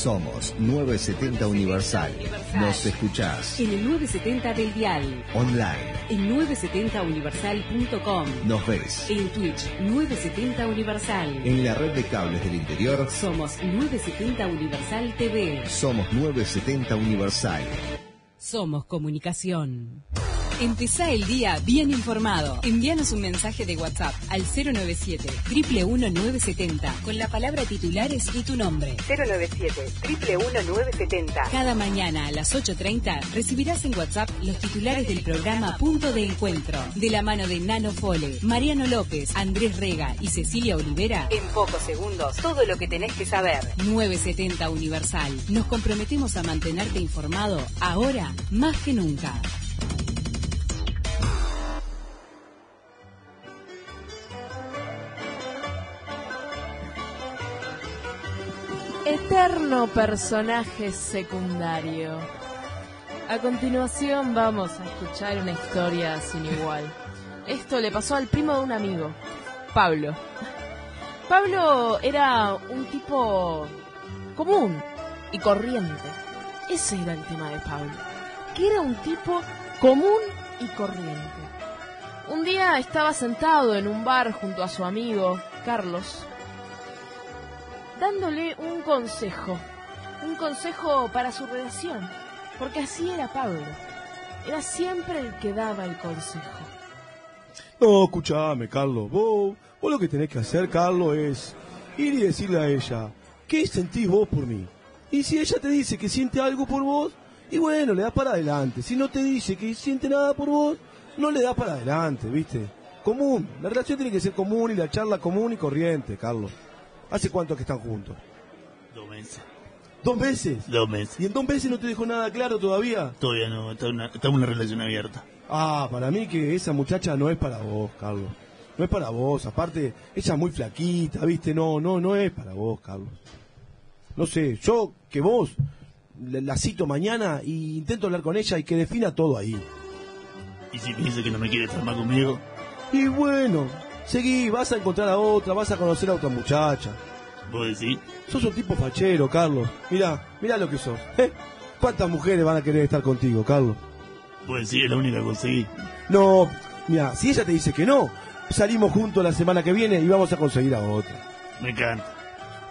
Somos 970 Universal. Nos escuchás En el 970 del Dial. online. En 970universal.com. Nos ves En Twitch 970 Universal. en la red de cables del interior. Somos 970 Universal TV. Somos 970 Universal. Somos comunicación. Empezá el día bien informado. Envíanos un mensaje de WhatsApp al 097 970 con la palabra titulares y tu nombre. 097 970 Cada mañana a las 8.30 recibirás en WhatsApp los titulares del programa Punto de Encuentro, de la mano de Nano Fole, Mariano López, Andrés Rega y Cecilia Olivera. En pocos segundos, todo lo que tenés que saber. 970 Universal. Nos comprometemos a mantenerte informado ahora más que nunca. Eterno personaje secundario. A continuación vamos a escuchar una historia sin igual. Esto le pasó al primo de un amigo, Pablo. Pablo era un tipo común y corriente. Ese era el tema de Pablo. Que era un tipo común y corriente. Un día estaba sentado en un bar junto a su amigo, Carlos, dándole un consejo. Un consejo para su relación. Porque así era Pablo. Era siempre el que daba el consejo. No, escuchame, Carlos. Vos, vos lo que tenés que hacer, Carlos, es ir y decirle a ella, ¿qué sentís vos por mí? Y si ella te dice que siente algo por vos, y bueno, le das para adelante. Si no te dice que siente nada por vos, no le das para adelante, ¿viste? Común. La relación tiene que ser común y la charla común y corriente, Carlos. ¿Hace cuánto que están juntos? Dos meses. ¿Dos meses? Dos meses. ¿Y en dos meses no te dejó nada claro todavía? Todavía no, está una, está una relación abierta. Ah, para mí que esa muchacha no es para vos, Carlos. No es para vos. Aparte, ella es muy flaquita, ¿viste? No, no, no es para vos, Carlos. No sé, yo que vos la, cito mañana e intento hablar con ella y que defina todo ahí. Y si dice que no me quiere estar más conmigo, Y bueno, seguí, vas a encontrar a otra, vas a conocer a otra muchacha. puedo decir, Sos un tipo fachero, Carlos. Mirá, mirá lo que sos. ¿eh? ¿Cuántas mujeres van a querer estar contigo, Carlos? puedo decir, es la única que conseguí. No, mira, si ella te dice que no, salimos juntos la semana que viene y vamos a conseguir a otra. Me encanta.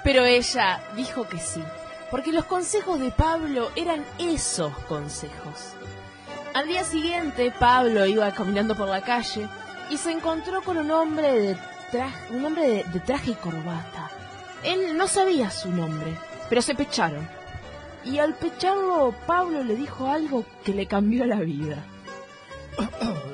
Pero ella dijo que sí, porque los consejos de Pablo eran esos consejos. Al día siguiente, Pablo iba caminando por la calle y se encontró con un hombre de traje, un hombre de, de traje y corbata. Él no sabía su nombre, pero se pecharon. Y al pecharlo, Pablo le dijo algo que le cambió la vida.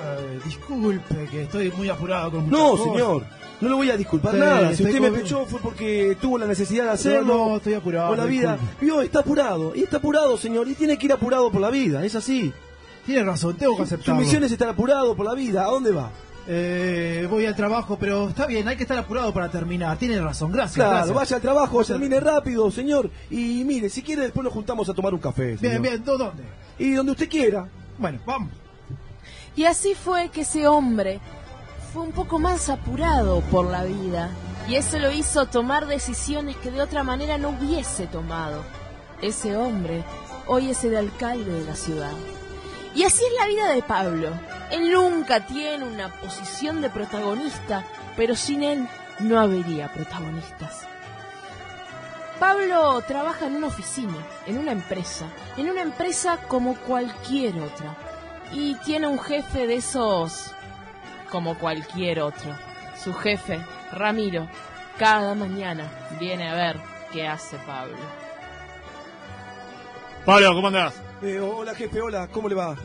Eh, disculpe, que estoy muy apurado con muchas No, cosas. señor, no le voy a disculpar Sí, nada. Si estoy usted me con- pechó fue porque tuvo la necesidad de hacerlo. No, no, estoy apurado, Por la vida. disculpe. Vio, está apurado. Y está apurado, señor. Y tiene que ir apurado por la vida. Es así. Tiene razón, tengo que Su aceptarlo. misión es estar apurado por la vida. ¿A dónde va? Eh, voy al trabajo, pero está bien, hay que estar apurado para terminar. Tiene razón, gracias. Claro, gracias. vaya al trabajo, Vaya- termine rápido, señor. Y mire, si quiere, después nos juntamos a tomar un café. Bien, señor. bien, ¿dó- ¿dónde? Y donde usted quiera. Bueno, vamos. Y así fue que ese hombre fue un poco más apurado por la vida. Y eso lo hizo tomar decisiones que de otra manera no hubiese tomado. Ese hombre hoy es el alcalde de la ciudad. Y así es la vida de Pablo. Él nunca tiene una posición de protagonista, pero sin él no habría protagonistas. Pablo trabaja en una oficina, en una empresa, en una empresa como cualquier otra. Y tiene un jefe de esos como cualquier otro. Su jefe, Ramiro, cada mañana viene a ver qué hace Pablo. Pablo, ¿cómo andás? Eh, hola, jefe, hola, ¿cómo le va?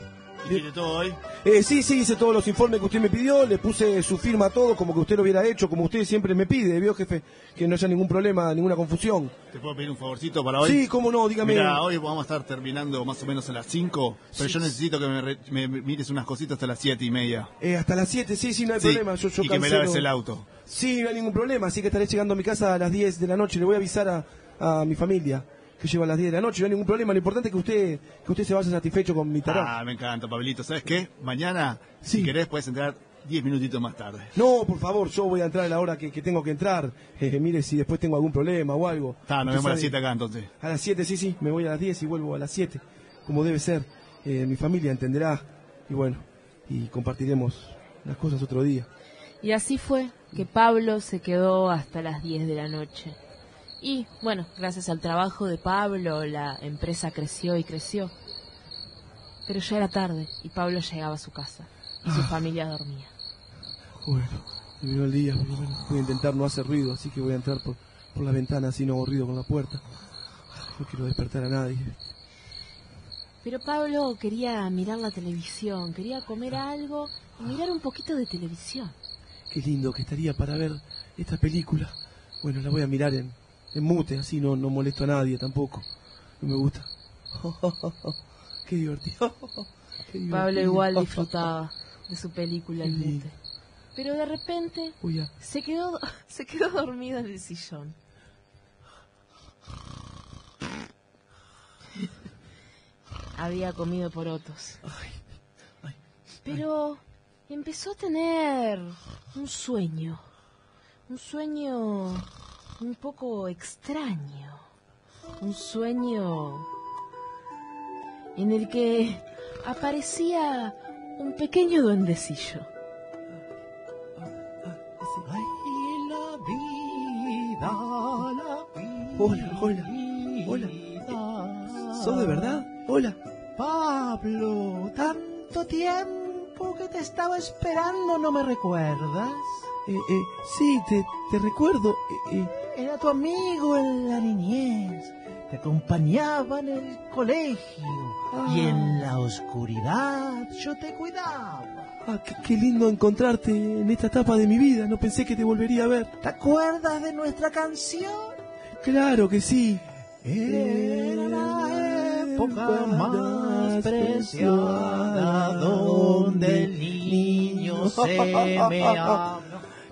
¿Hiciste todo hoy? Eh, sí, sí, hice todos los informes que usted me pidió, le puse su firma a todo, como que usted lo hubiera hecho, como usted siempre me pide, ¿vio, jefe? Que no haya ningún problema, ninguna confusión. ¿Te puedo pedir un favorcito para hoy? Sí, cómo no, dígame. Mira, hoy vamos a estar terminando más o menos a las 5, pero yo necesito que me, re- me mires unas cositas hasta las siete y media. Eh, hasta las 7, sí, sí, no hay Sí, problema. Yo, yo y que me laves el auto. Sí, no hay ningún problema, así que estaré llegando a mi casa a las 10 de la noche. Le voy a avisar a, a mi familia, que llego a las 10 de la noche, no hay ningún problema. Lo importante es que usted, que usted se vaya satisfecho con mi tarea. Ah, me encanta, Pablito. ¿Sabes qué? Mañana, si querés, puedes entrar 10 minutitos más tarde. No, por favor, yo voy a entrar a la hora que, que tengo que entrar. Eh, mire si después tengo algún problema o algo. Está, nos vemos a las sabe- 7 acá entonces. A las 7, sí, sí, me voy a las 10 y vuelvo a las 7, como debe ser. Eh, mi familia entenderá y bueno, y compartiremos las cosas otro día. Y así fue que Pablo se quedó hasta las 10 de la noche. Y bueno, gracias al trabajo de Pablo, la empresa creció y creció. Pero ya era tarde y Pablo llegaba a su casa y su familia dormía. Bueno, terminó el día, pero bueno, voy a intentar no hacer ruido, así que voy a entrar por, por la ventana así no hago ruido con la puerta. No quiero despertar a nadie. Pero Pablo quería mirar la televisión, quería comer algo y mirar un poquito de televisión. Qué lindo que estaría para ver esta película. Bueno, la voy a mirar en, en mute, así no, no molesto a nadie tampoco. No me gusta. Qué divertido. Qué Pablo igual disfrutaba de su película en mute. Pero de repente se quedó, se quedó dormido en el sillón. Había comido porotos. Pero empezó a tener un sueño. Un sueño un poco extraño. Un sueño en el que aparecía un pequeño duendecillo. Hola, hola, hola. ¿Sos de verdad? Hola. Pablo, tanto tiempo que te estaba esperando, ¿no me recuerdas? Eh, eh, sí, te, te recuerdo. eh, eh, Era tu amigo en la niñez. Te acompañaba en el colegio. Y en la oscuridad yo te cuidaba. ah, qué, qué lindo encontrarte en esta etapa de mi vida. No pensé que te volvería a ver. ¿Te acuerdas de nuestra canción? Claro que sí. Era la época más preciada donde el niño se me.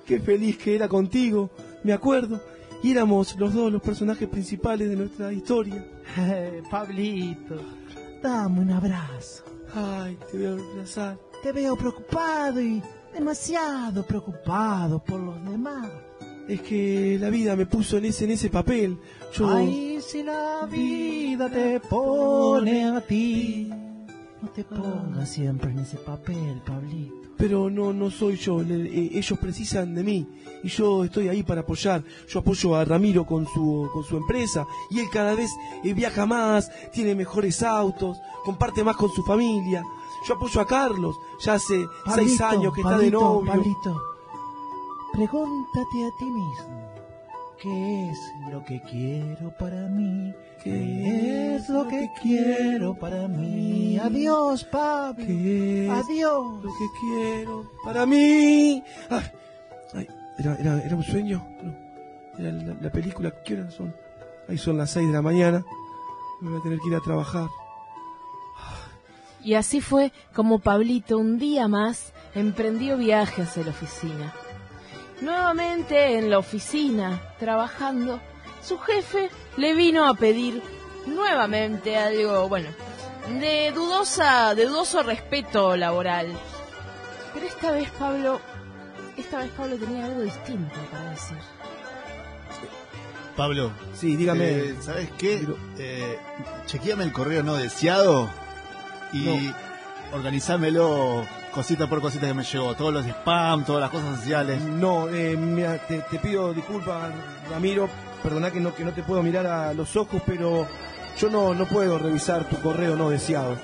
Qué feliz que era contigo, me acuerdo. Y éramos los dos los personajes principales de nuestra historia. Pablito, dame un abrazo. Ay, te a abrazar. Te veo preocupado y demasiado preocupado por los demás. Es que la vida me puso en ese, en ese papel. Yo... Ay, si la vida te pone a ti, no te pongas siempre en ese papel, Pablito. Pero no, no soy yo. eh, ellos precisan de mí y yo estoy ahí para apoyar. Yo apoyo a Ramiro con su, con su empresa y él cada vez eh, viaja más, tiene mejores autos, comparte más con su familia. Yo apoyo a Carlos, ya hace seis años que está de novio. Pablito, pregúntate a ti mismo, ¿qué es lo que quiero para mí? ¿Qué es lo que quiero para mí? Adiós, Pablo. ¿Qué es Adiós. lo que quiero para mí? Ay, ay, ¿era, era, era un sueño? No, era la, la película. ¿Qué horas son? Ahí son las seis de la mañana. Me voy a tener que ir a trabajar. Y así fue como Pablito un día más emprendió viaje hacia la oficina. Nuevamente en la oficina, trabajando, su jefe le vino a pedir nuevamente algo, bueno, de dudosa, de dudoso respeto laboral. Pero esta vez Pablo, esta vez Pablo tenía algo distinto para decir. Pablo. Sí, dígame. eh, ¿Sabes qué? Eh, chequeame el correo no deseado y organizámelo cosita por cosita que me llegó. Todos los spam, todas las cosas sociales. No, eh, mira, te, te pido disculpas, Ramiro. Perdona que no, que no te puedo mirar a los ojos, pero yo no, no puedo revisar tu correo no deseado.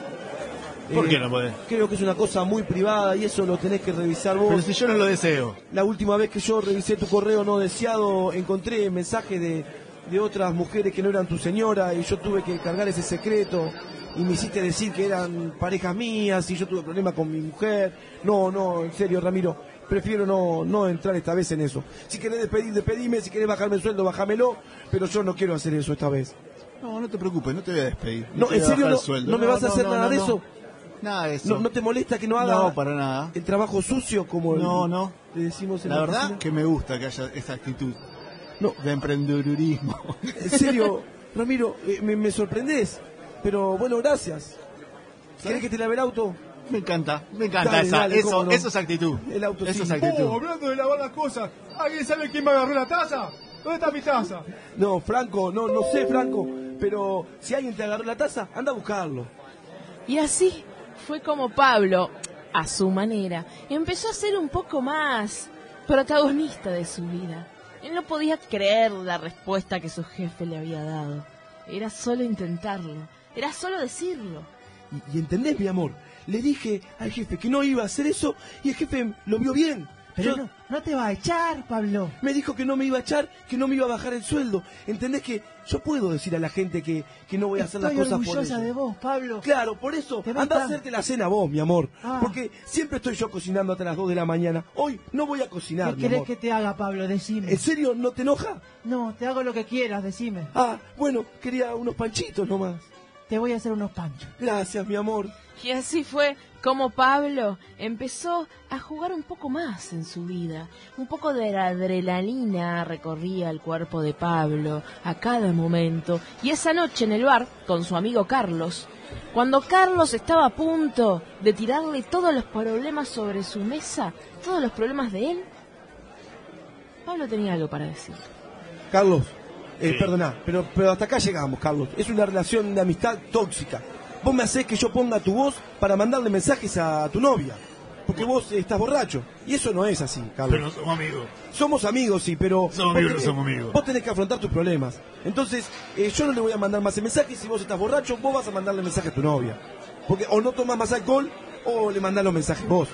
¿Por Eh, qué no podés? Creo que es una cosa muy privada y eso lo tenés que revisar vos. Pero si yo no lo deseo. La última vez que yo revisé tu correo no deseado, encontré mensajes de, de otras mujeres que no eran tu señora y yo tuve que cargar ese secreto y me hiciste decir que eran parejas mías y yo tuve problemas con mi mujer. No, no, en serio, Ramiro, prefiero no, no entrar esta vez en eso. Si querés despedir, despedime, si querés bajarme el sueldo, bájamelo, pero yo no quiero hacer eso esta vez. No, no te preocupes, no te voy a despedir. No, ¿en serio no, no me vas a hacer no, nada no, de no. eso? Nada de eso. ¿No, ¿No te molesta que no haga No, para nada. el trabajo sucio como el- No, no. le decimos en La la verdad que me gusta que haya esa actitud. No. de emprendedurismo. En serio, Ramiro, eh, me, me sorprendés. Pero bueno, gracias. ¿Querés que te lave el auto? Me encanta, me encanta Dale, esa, dale, eso, no. eso es actitud. El auto eso sí. es actitud. Oh, hablando de lavar las cosas, ¿alguien sabe quién me agarró la taza? ¿Dónde está mi taza? No, Franco, no, no sé, Franco. Pero si alguien te agarró la taza, anda a buscarlo. Y así fue como Pablo, a su manera, empezó a ser un poco más protagonista de su vida. Él no podía creer la respuesta que su jefe le había dado. Era solo intentarlo, era solo decirlo. Y, y entendés, mi amor, le dije al jefe que no iba a hacer eso y el jefe lo vio bien. Pero Yo- no, no te va a echar, Pablo. Me dijo que no me iba a echar, que no me iba a bajar el sueldo. ¿Entendés que yo puedo decir a la gente que, que no voy a hacer las cosas por orgullosa de vos, Pablo. Claro, por eso, anda a hacerte la cena vos, mi amor. Ah. Porque siempre estoy yo cocinando hasta las 2 de la mañana. Hoy no voy a cocinar, ¿Qué mi querés amor. que te haga, Pablo? Decime. ¿En serio no te enoja? No, te hago lo que quieras, decime. Ah, bueno, quería unos panchitos nomás. Te voy a hacer unos panchos. Gracias, mi amor. Y así fue como Pablo empezó a jugar un poco más en su vida. Un poco de la adrenalina recorría el cuerpo de Pablo a cada momento. Y esa noche en el bar, con su amigo Carlos, cuando Carlos estaba a punto de tirarle todos los problemas sobre su mesa, todos los problemas de él, Pablo tenía algo para decir. Carlos, eh, perdona, pero, pero hasta acá llegamos, Carlos. Es una relación de amistad tóxica. Vos me hacés que yo ponga tu voz para mandarle mensajes a tu novia. Porque vos estás borracho. Y eso no es así, Carlos. Pero somos amigos. Somos amigos, sí, pero... Somos vos amigos, tenés- somos amigos. Vos tenés que afrontar tus problemas. Entonces, eh, yo no le voy a mandar más mensajes. Si vos estás borracho, vos vas a mandarle mensaje a tu novia. Porque o no tomás más alcohol o le mandás los mensajes vos.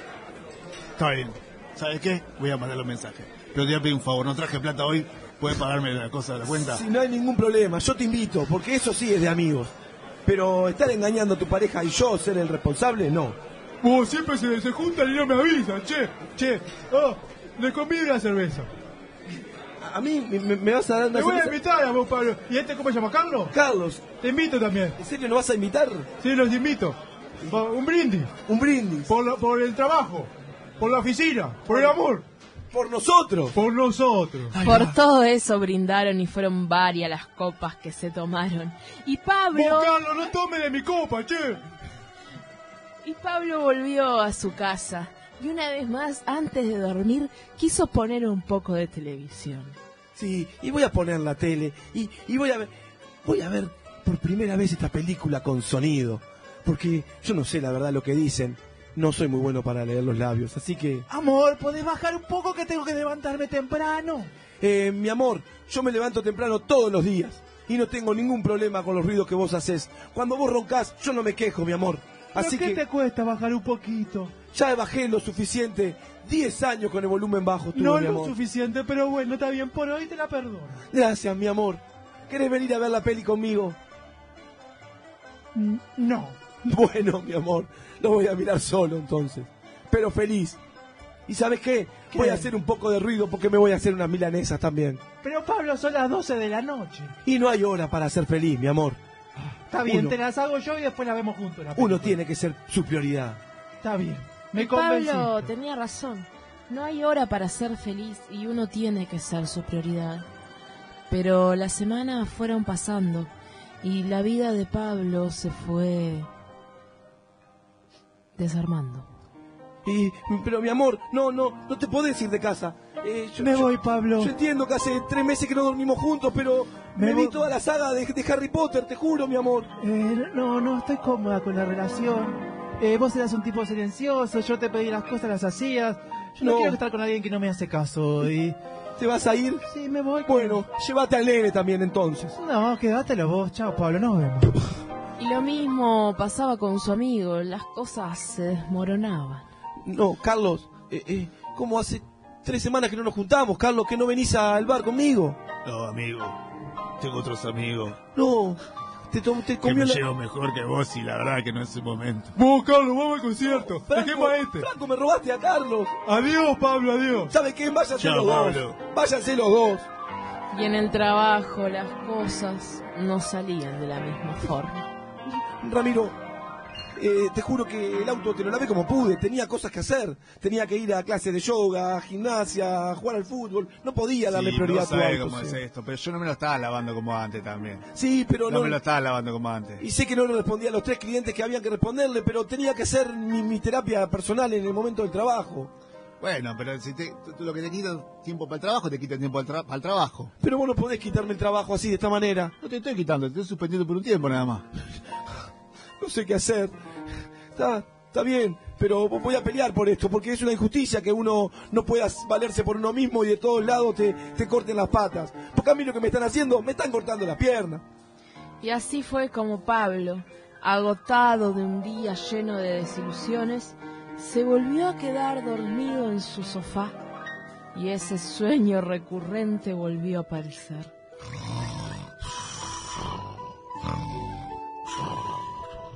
Está bien. ¿Sabes qué? Voy a mandar los mensajes. Pero te voy a pedir un favor. No traje plata hoy. ¿Puedes pagarme la cosa de la cuenta? Si no hay ningún problema, yo te invito, porque eso sí es de amigos. Pero estar engañando a tu pareja y yo ser el responsable, no. Vos siempre se, se juntan y no me avisan, che, che. Oh, le convido una cerveza. A mí me, me- me vas a dar una Te voy a cerveza? invitar a vos, Pablo. ¿Y este cómo se llama, Carlos? Carlos, Te invito también. ¿en serio no vas a invitar? Sí, los invito. Por un brindis. Un brindis. Por, la- por el trabajo. Por la oficina. Por el amor. Por nosotros. Por nosotros. Por todo eso brindaron y fueron varias las copas que se tomaron. Y Pablo... Vos, Carlos, no tome de mi copa, che. Y Pablo volvió a su casa y una vez más, antes de dormir, quiso poner un poco de televisión. Sí, y voy a poner la tele y, y voy a ver, voy a ver por primera vez esta película con sonido, porque yo no sé la verdad lo que dicen, no soy muy bueno para leer los labios, así que, Amor, ¿podés bajar un poco que tengo que levantarme temprano? eh, mi amor, yo me levanto temprano todos los días y no tengo ningún problema con los ruidos que vos haces. Cuando vos roncás, yo no me quejo, mi amor. ¿Pero Así qué que te cuesta bajar un poquito? ya bajé lo suficiente, 10 años con el volumen bajo, tuve, no mi lo suficiente, pero bueno, está bien, por hoy te la perdono. Gracias, mi amor. ¿Querés venir a ver la peli conmigo? No. Bueno, mi amor, lo voy a mirar solo entonces. Pero feliz. ¿Y sabes qué? ¿Qué? Voy a hacer un poco de ruido porque me voy a hacer unas milanesas también. Pero Pablo, son las 12 de la noche. Y no hay hora para ser feliz, mi amor. Está bien, Uno. te las hago yo y después las vemos juntos. la Uno tiene que ser su prioridad. Está bien. Me Pablo tenía razón. No hay hora para ser feliz y uno tiene que ser su prioridad. Pero las semanas fueron pasando y la vida de Pablo se fue desarmando. Y, pero mi amor, no, no, no te podés ir de casa. Eh, yo- Me yo- voy, Pablo. Yo entiendo que hace tres meses que no dormimos juntos, pero Me me, vi toda la saga de, de Harry Potter, te juro, mi amor. Eh, no, no, estoy cómoda con la relación. Eh, vos eras un tipo silencioso, yo te pedí las cosas, las hacías. Yo no, No. quiero estar con alguien que no me hace caso. Y... ¿Te vas a ir? Sí, me voy. Bueno, llévate al nene también entonces. No, quédatelo vos. Chao, Pablo, nos vemos. Y lo mismo pasaba con su amigo, las cosas se desmoronaban. No, Carlos, eh, eh, ¿cómo hace tres semanas que no nos juntamos, Carlos? ¿Que no venís al bar conmigo? No, amigo. Tengo otros amigos No, te, to- te que comió me la... llevo mejor que vos y la verdad que no es el momento. Vos, Carlos, vamos al concierto. Franco, Dejemos a este. Franco, me robaste a Carlos. Adiós, Pablo, adiós. ¿Sabe qué? Váyanse Chao, los dos. Pablo. Váyanse los dos. Y en el trabajo las cosas no salían de la misma forma. Ramiro, Eh, te juro que el auto te lo lavé como pude, tenía cosas que hacer. Tenía que ir a clases de yoga, gimnasia, jugar al fútbol. No podía darle Sí, prioridad no a tu auto. cómo sí. es esto, pero yo no me lo estaba lavando como antes también. Sí, pero no, no- me lo estaba lavando como antes. Y sé que no le respondía a los tres clientes que habían que responderle, pero tenía que hacer mi, mi terapia personal en el momento del trabajo. Bueno, pero si te, tú- lo que te quita tiempo para el trabajo, te quita tiempo tra- al trabajo. Pero vos no podés quitarme el trabajo así, de esta manera. No te estoy quitando, te estoy suspendiendo por un tiempo nada más. No sé qué hacer. Está, está bien, pero voy a pelear por esto, porque es una injusticia que uno no pueda valerse por uno mismo y de todos lados te, te corten las patas. Porque a mí lo que me están haciendo, me están cortando las piernas. Y así fue como Pablo, agotado de un día lleno de desilusiones, se volvió a quedar dormido en su sofá y ese sueño recurrente volvió a aparecer.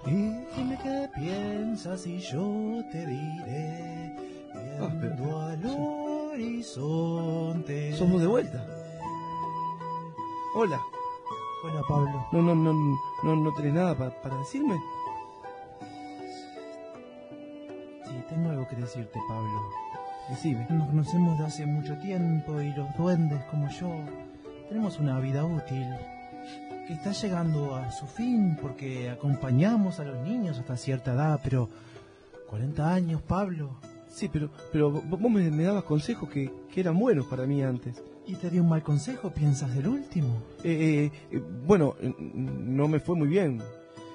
Y dime qué piensas y yo te diré. Viendo al horizonte. ¿Sos vos de vuelta? Hola. Hola, Pablo. No, no, no, no, no tenés nada pa- para decirme. Sí, tengo algo que decirte, Pablo. Decime. Nos conocemos de hace mucho tiempo y los duendes como yo tenemos una vida útil que está llegando a su fin porque acompañamos a los niños hasta cierta edad, pero 40 años, Pablo. Sí, pero, pero vos me, me dabas consejos que, que eran buenos para mí antes. ¿Y te di un mal consejo? ¿Piensas del último? Eh, eh, eh, bueno, no me fue muy bien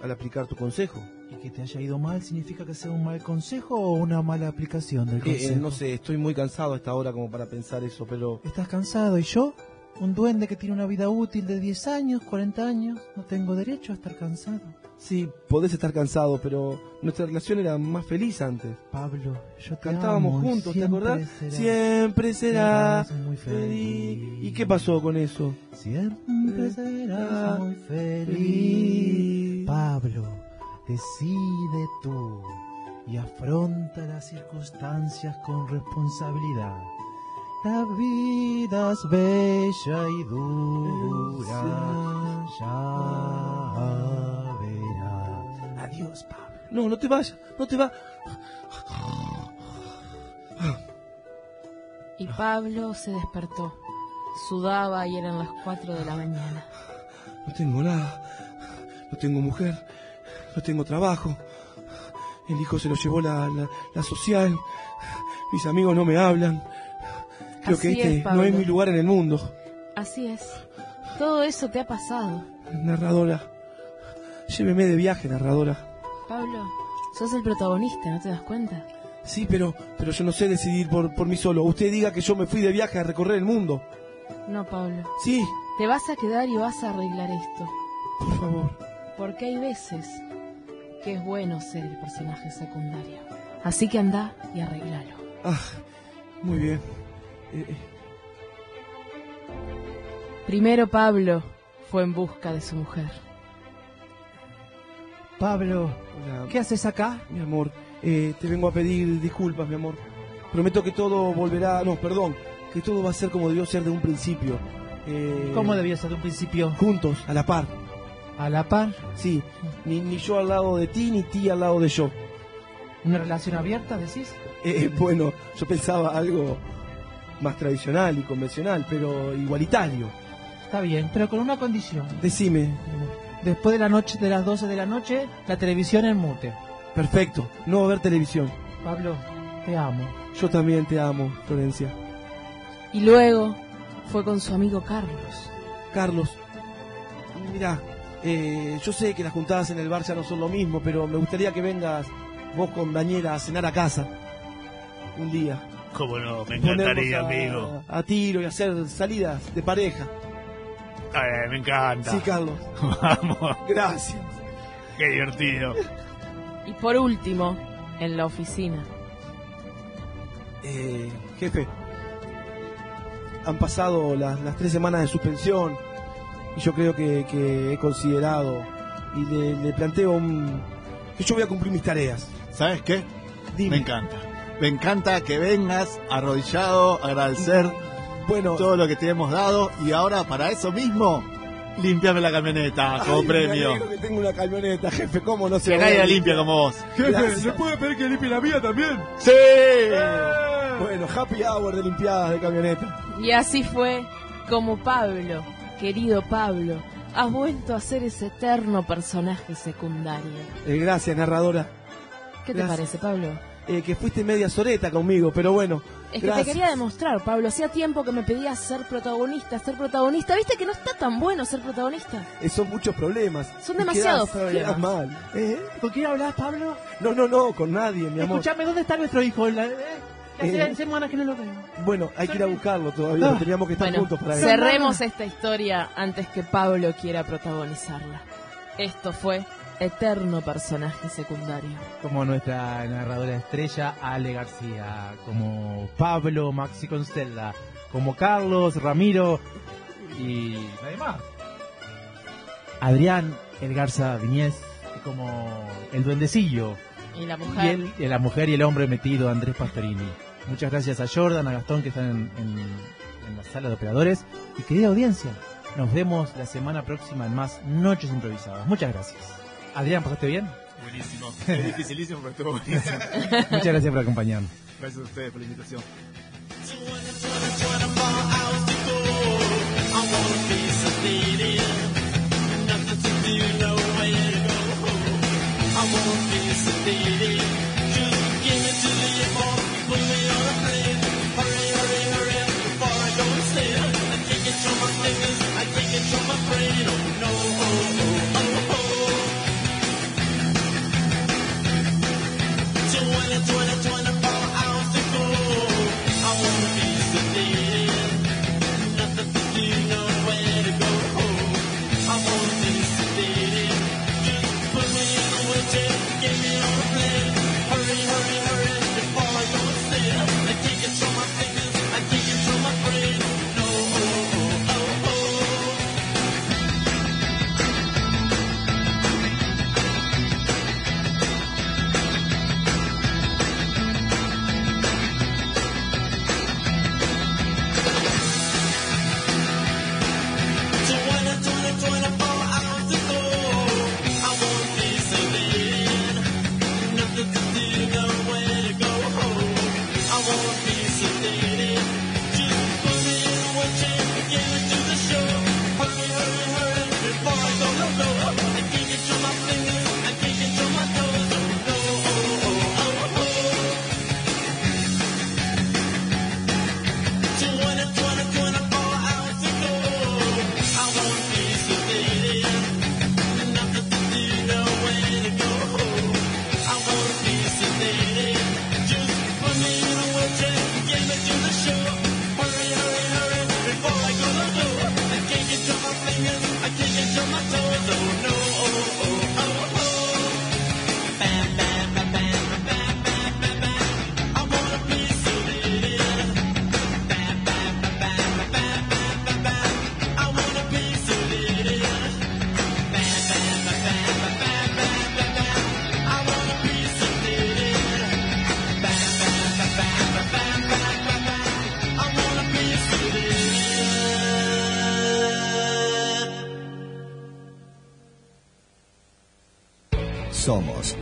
al aplicar tu consejo. ¿Y que te haya ido mal significa que sea un mal consejo o una mala aplicación del Eh, consejo? no sé, estoy muy cansado a esta hora como para pensar eso, pero... ¿Estás cansado? ¿Y yo? Un duende que tiene una vida útil de 10 años, 40 años. No tengo derecho a estar cansado. Sí, podés estar cansado, pero nuestra relación era más feliz antes. Pablo, yo te Cantábamos amo juntos, ¿te acordás? serás- Siempre será serás muy feliz. ¿Y qué pasó con eso? Siempre serás muy feliz. Pablo, decide tú y afronta las circunstancias con responsabilidad. La vida es bella y dura, ya verás. Adiós, Pablo. No, no te vayas, no te va. Y Pablo se despertó. Sudaba y eran las 4 de la mañana. No tengo nada. No tengo mujer. No tengo trabajo. El hijo se lo llevó la, la, la social. Mis amigos no me hablan. Creo Así que este es, no es mi lugar en el mundo. Así es. Todo eso te ha pasado. Narradora. Lléveme de viaje, narradora. Pablo, sos el protagonista, ¿no te das cuenta? Sí, pero, pero yo no sé decidir por, por mí solo. Usted diga que yo me fui de viaje a recorrer el mundo. No, Pablo. Sí, Te vas a quedar y vas a arreglar esto. por favor. Porque hay veces que es bueno ser el personaje secundario. Así que anda y arreglalo. Ah, muy bien. Eh, eh, Primero Pablo fue en busca de su mujer. Pablo, hola, ¿qué haces acá? mi amor. Eh, te vengo a pedir disculpas, mi amor. Prometo que todo volverá. No, perdón. Que todo va a ser como debió ser de un principio. Eh, ¿Cómo debía ser de un principio? Juntos, a la par. ¿A la par? Sí. Ni, ni yo al lado de ti, ni ti al lado de yo. ¿Una relación abierta, decís? Eh, bueno, yo pensaba algo más tradicional y convencional, pero igualitario. Está bien, pero con una condición. Decime. Después de la noche de las 12 de la noche, la televisión en mute. Perfecto. No va a haber televisión. Pablo, te amo. Yo también te amo, Florencia. Y luego fue con su amigo Carlos. Carlos, mira, eh, yo sé que las juntadas en el bar ya no son lo mismo, pero me gustaría que vengas vos con Dañera a cenar a casa. Un día. Cómo no, me encantaría, a, amigo. A tiro y hacer salidas de pareja. Ay, me encanta. Sí, Carlos. Vamos. Gracias. Qué divertido. Y por último, en la oficina. Eh, jefe, han pasado las, las tres semanas de suspensión y yo creo que, que he considerado y le, le planteo un, que yo voy a cumplir mis tareas. ¿Sabes qué? Dime. Me encanta. Me encanta que vengas arrodillado, a agradecer Bueno, todo lo que te hemos dado y ahora para eso mismo limpiame la camioneta como Ay, premio. Que tengo una camioneta, jefe, ¿cómo no se Que va a nadie la limpia como vos. Jefe, Gracias. ¿le puede pedir que limpie la mía también? ¡Sí! Bueno, happy hour de limpiadas de camioneta. Y así fue como Pablo, querido Pablo, has vuelto a ser ese eterno personaje secundario. Eh, gracias, narradora. ¿Qué te parece, Pablo? Eh, que fuiste media soreta conmigo, pero bueno. Es que gracias. te quería demostrar, Pablo. Hacía tiempo que me pedías ser protagonista, ser protagonista. ¿Viste que no está tan bueno ser protagonista? Eh, son muchos problemas. Son demasiados quedás- problemas. quedás mal. ¿Eh? ¿Con quién hablas, Pablo? No, no, no, con nadie, mi amor. Escuchame, ¿dónde está nuestro hijo? La- eh, Eh. Hace semanas que no lo veo. Bueno, hay que ir a buscarlo todavía. Ah. Teníamos que estar Bueno, juntos para eso. cerremos esta historia antes que Pablo quiera protagonizarla. Esto fue Eterno Personaje Secundario. Como nuestra narradora estrella, Ale García. Como Pablo Maxi Constella. Como Carlos Ramiro. Y nadie más. Adrián El Garza Viñez. y Como el duendecillo. Y la Y, mujer. el- y la mujer y el hombre metido, Andrés Pastorini. Muchas gracias a Jordan, a Gastón que están en, en- en la sala de operadores. Y querida audiencia, nos vemos la semana próxima en más Noches Improvisadas. Muchas gracias. Adrián, ¿pasaste bien? Buenísimo. Es dificilísimo, pero estuvo buenísimo. Muchas gracias por acompañarnos. Gracias a ustedes por la invitación.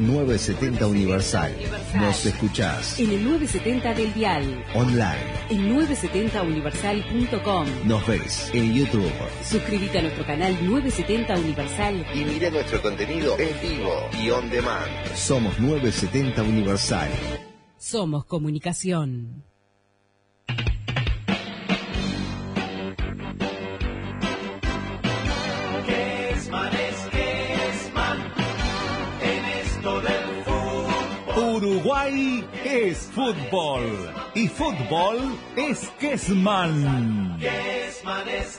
970 Universal. Nos escuchás En el 970 del Dial. online. En 970universal.com. Nos ves en YouTube. Suscríbete a nuestro canal 970 Universal. Y mira nuestro contenido en vivo y on demand. Somos 970 Universal. Somos comunicación. Uruguay es fútbol y fútbol es Kesman. Que es man, es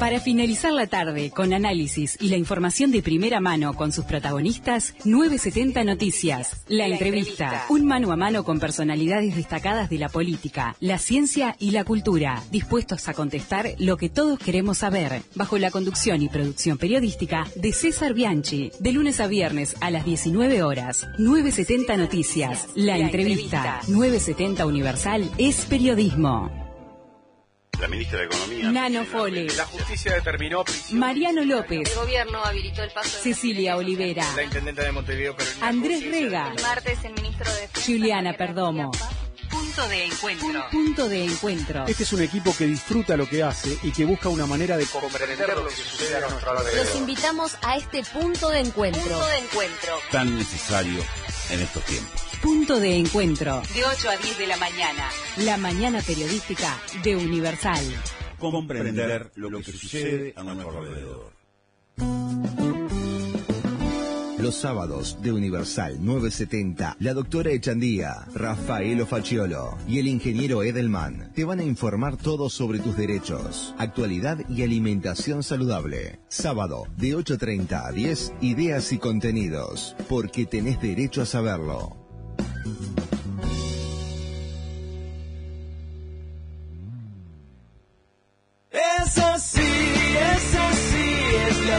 Para finalizar la tarde con análisis y la información de primera mano con sus protagonistas, 970 Noticias. La, entrevista. Un mano a mano con personalidades destacadas de la política, la ciencia y la cultura, dispuestos a contestar lo que todos queremos saber, bajo la conducción y producción periodística de César Bianchi, de lunes a viernes a las 19 horas. 970 Noticias. La, entrevista. 970 Universal es periodismo. La ministra de Economía. Nano Fole. La justicia determinó prisión. Mariano López. El gobierno habilitó el paso de Cecilia Olivera. La intendente de Montevideo, Andrés Rega. El martes el ministro de Defensa. Juliana Perdomo. Punto de encuentro. Punto de encuentro. Este es un equipo que disfruta lo que hace y que busca una manera de comprender lo que sucede a nuestro alrededor. Los invitamos a este punto de encuentro. Punto de encuentro. Tan necesario en estos tiempos. Punto de encuentro. De 8 a 10 de la mañana. La mañana periodística de Universal. Comprender lo que sucede a nuestro alrededor. Los sábados de Universal 970, la doctora Echandía, Rafaelo Facciolo y el ingeniero Edelman te van a informar todo sobre tus derechos, actualidad y alimentación saludable. Sábado de 8.30 a 10, ideas y contenidos, porque tenés derecho a saberlo. Eso sí, eso sí es la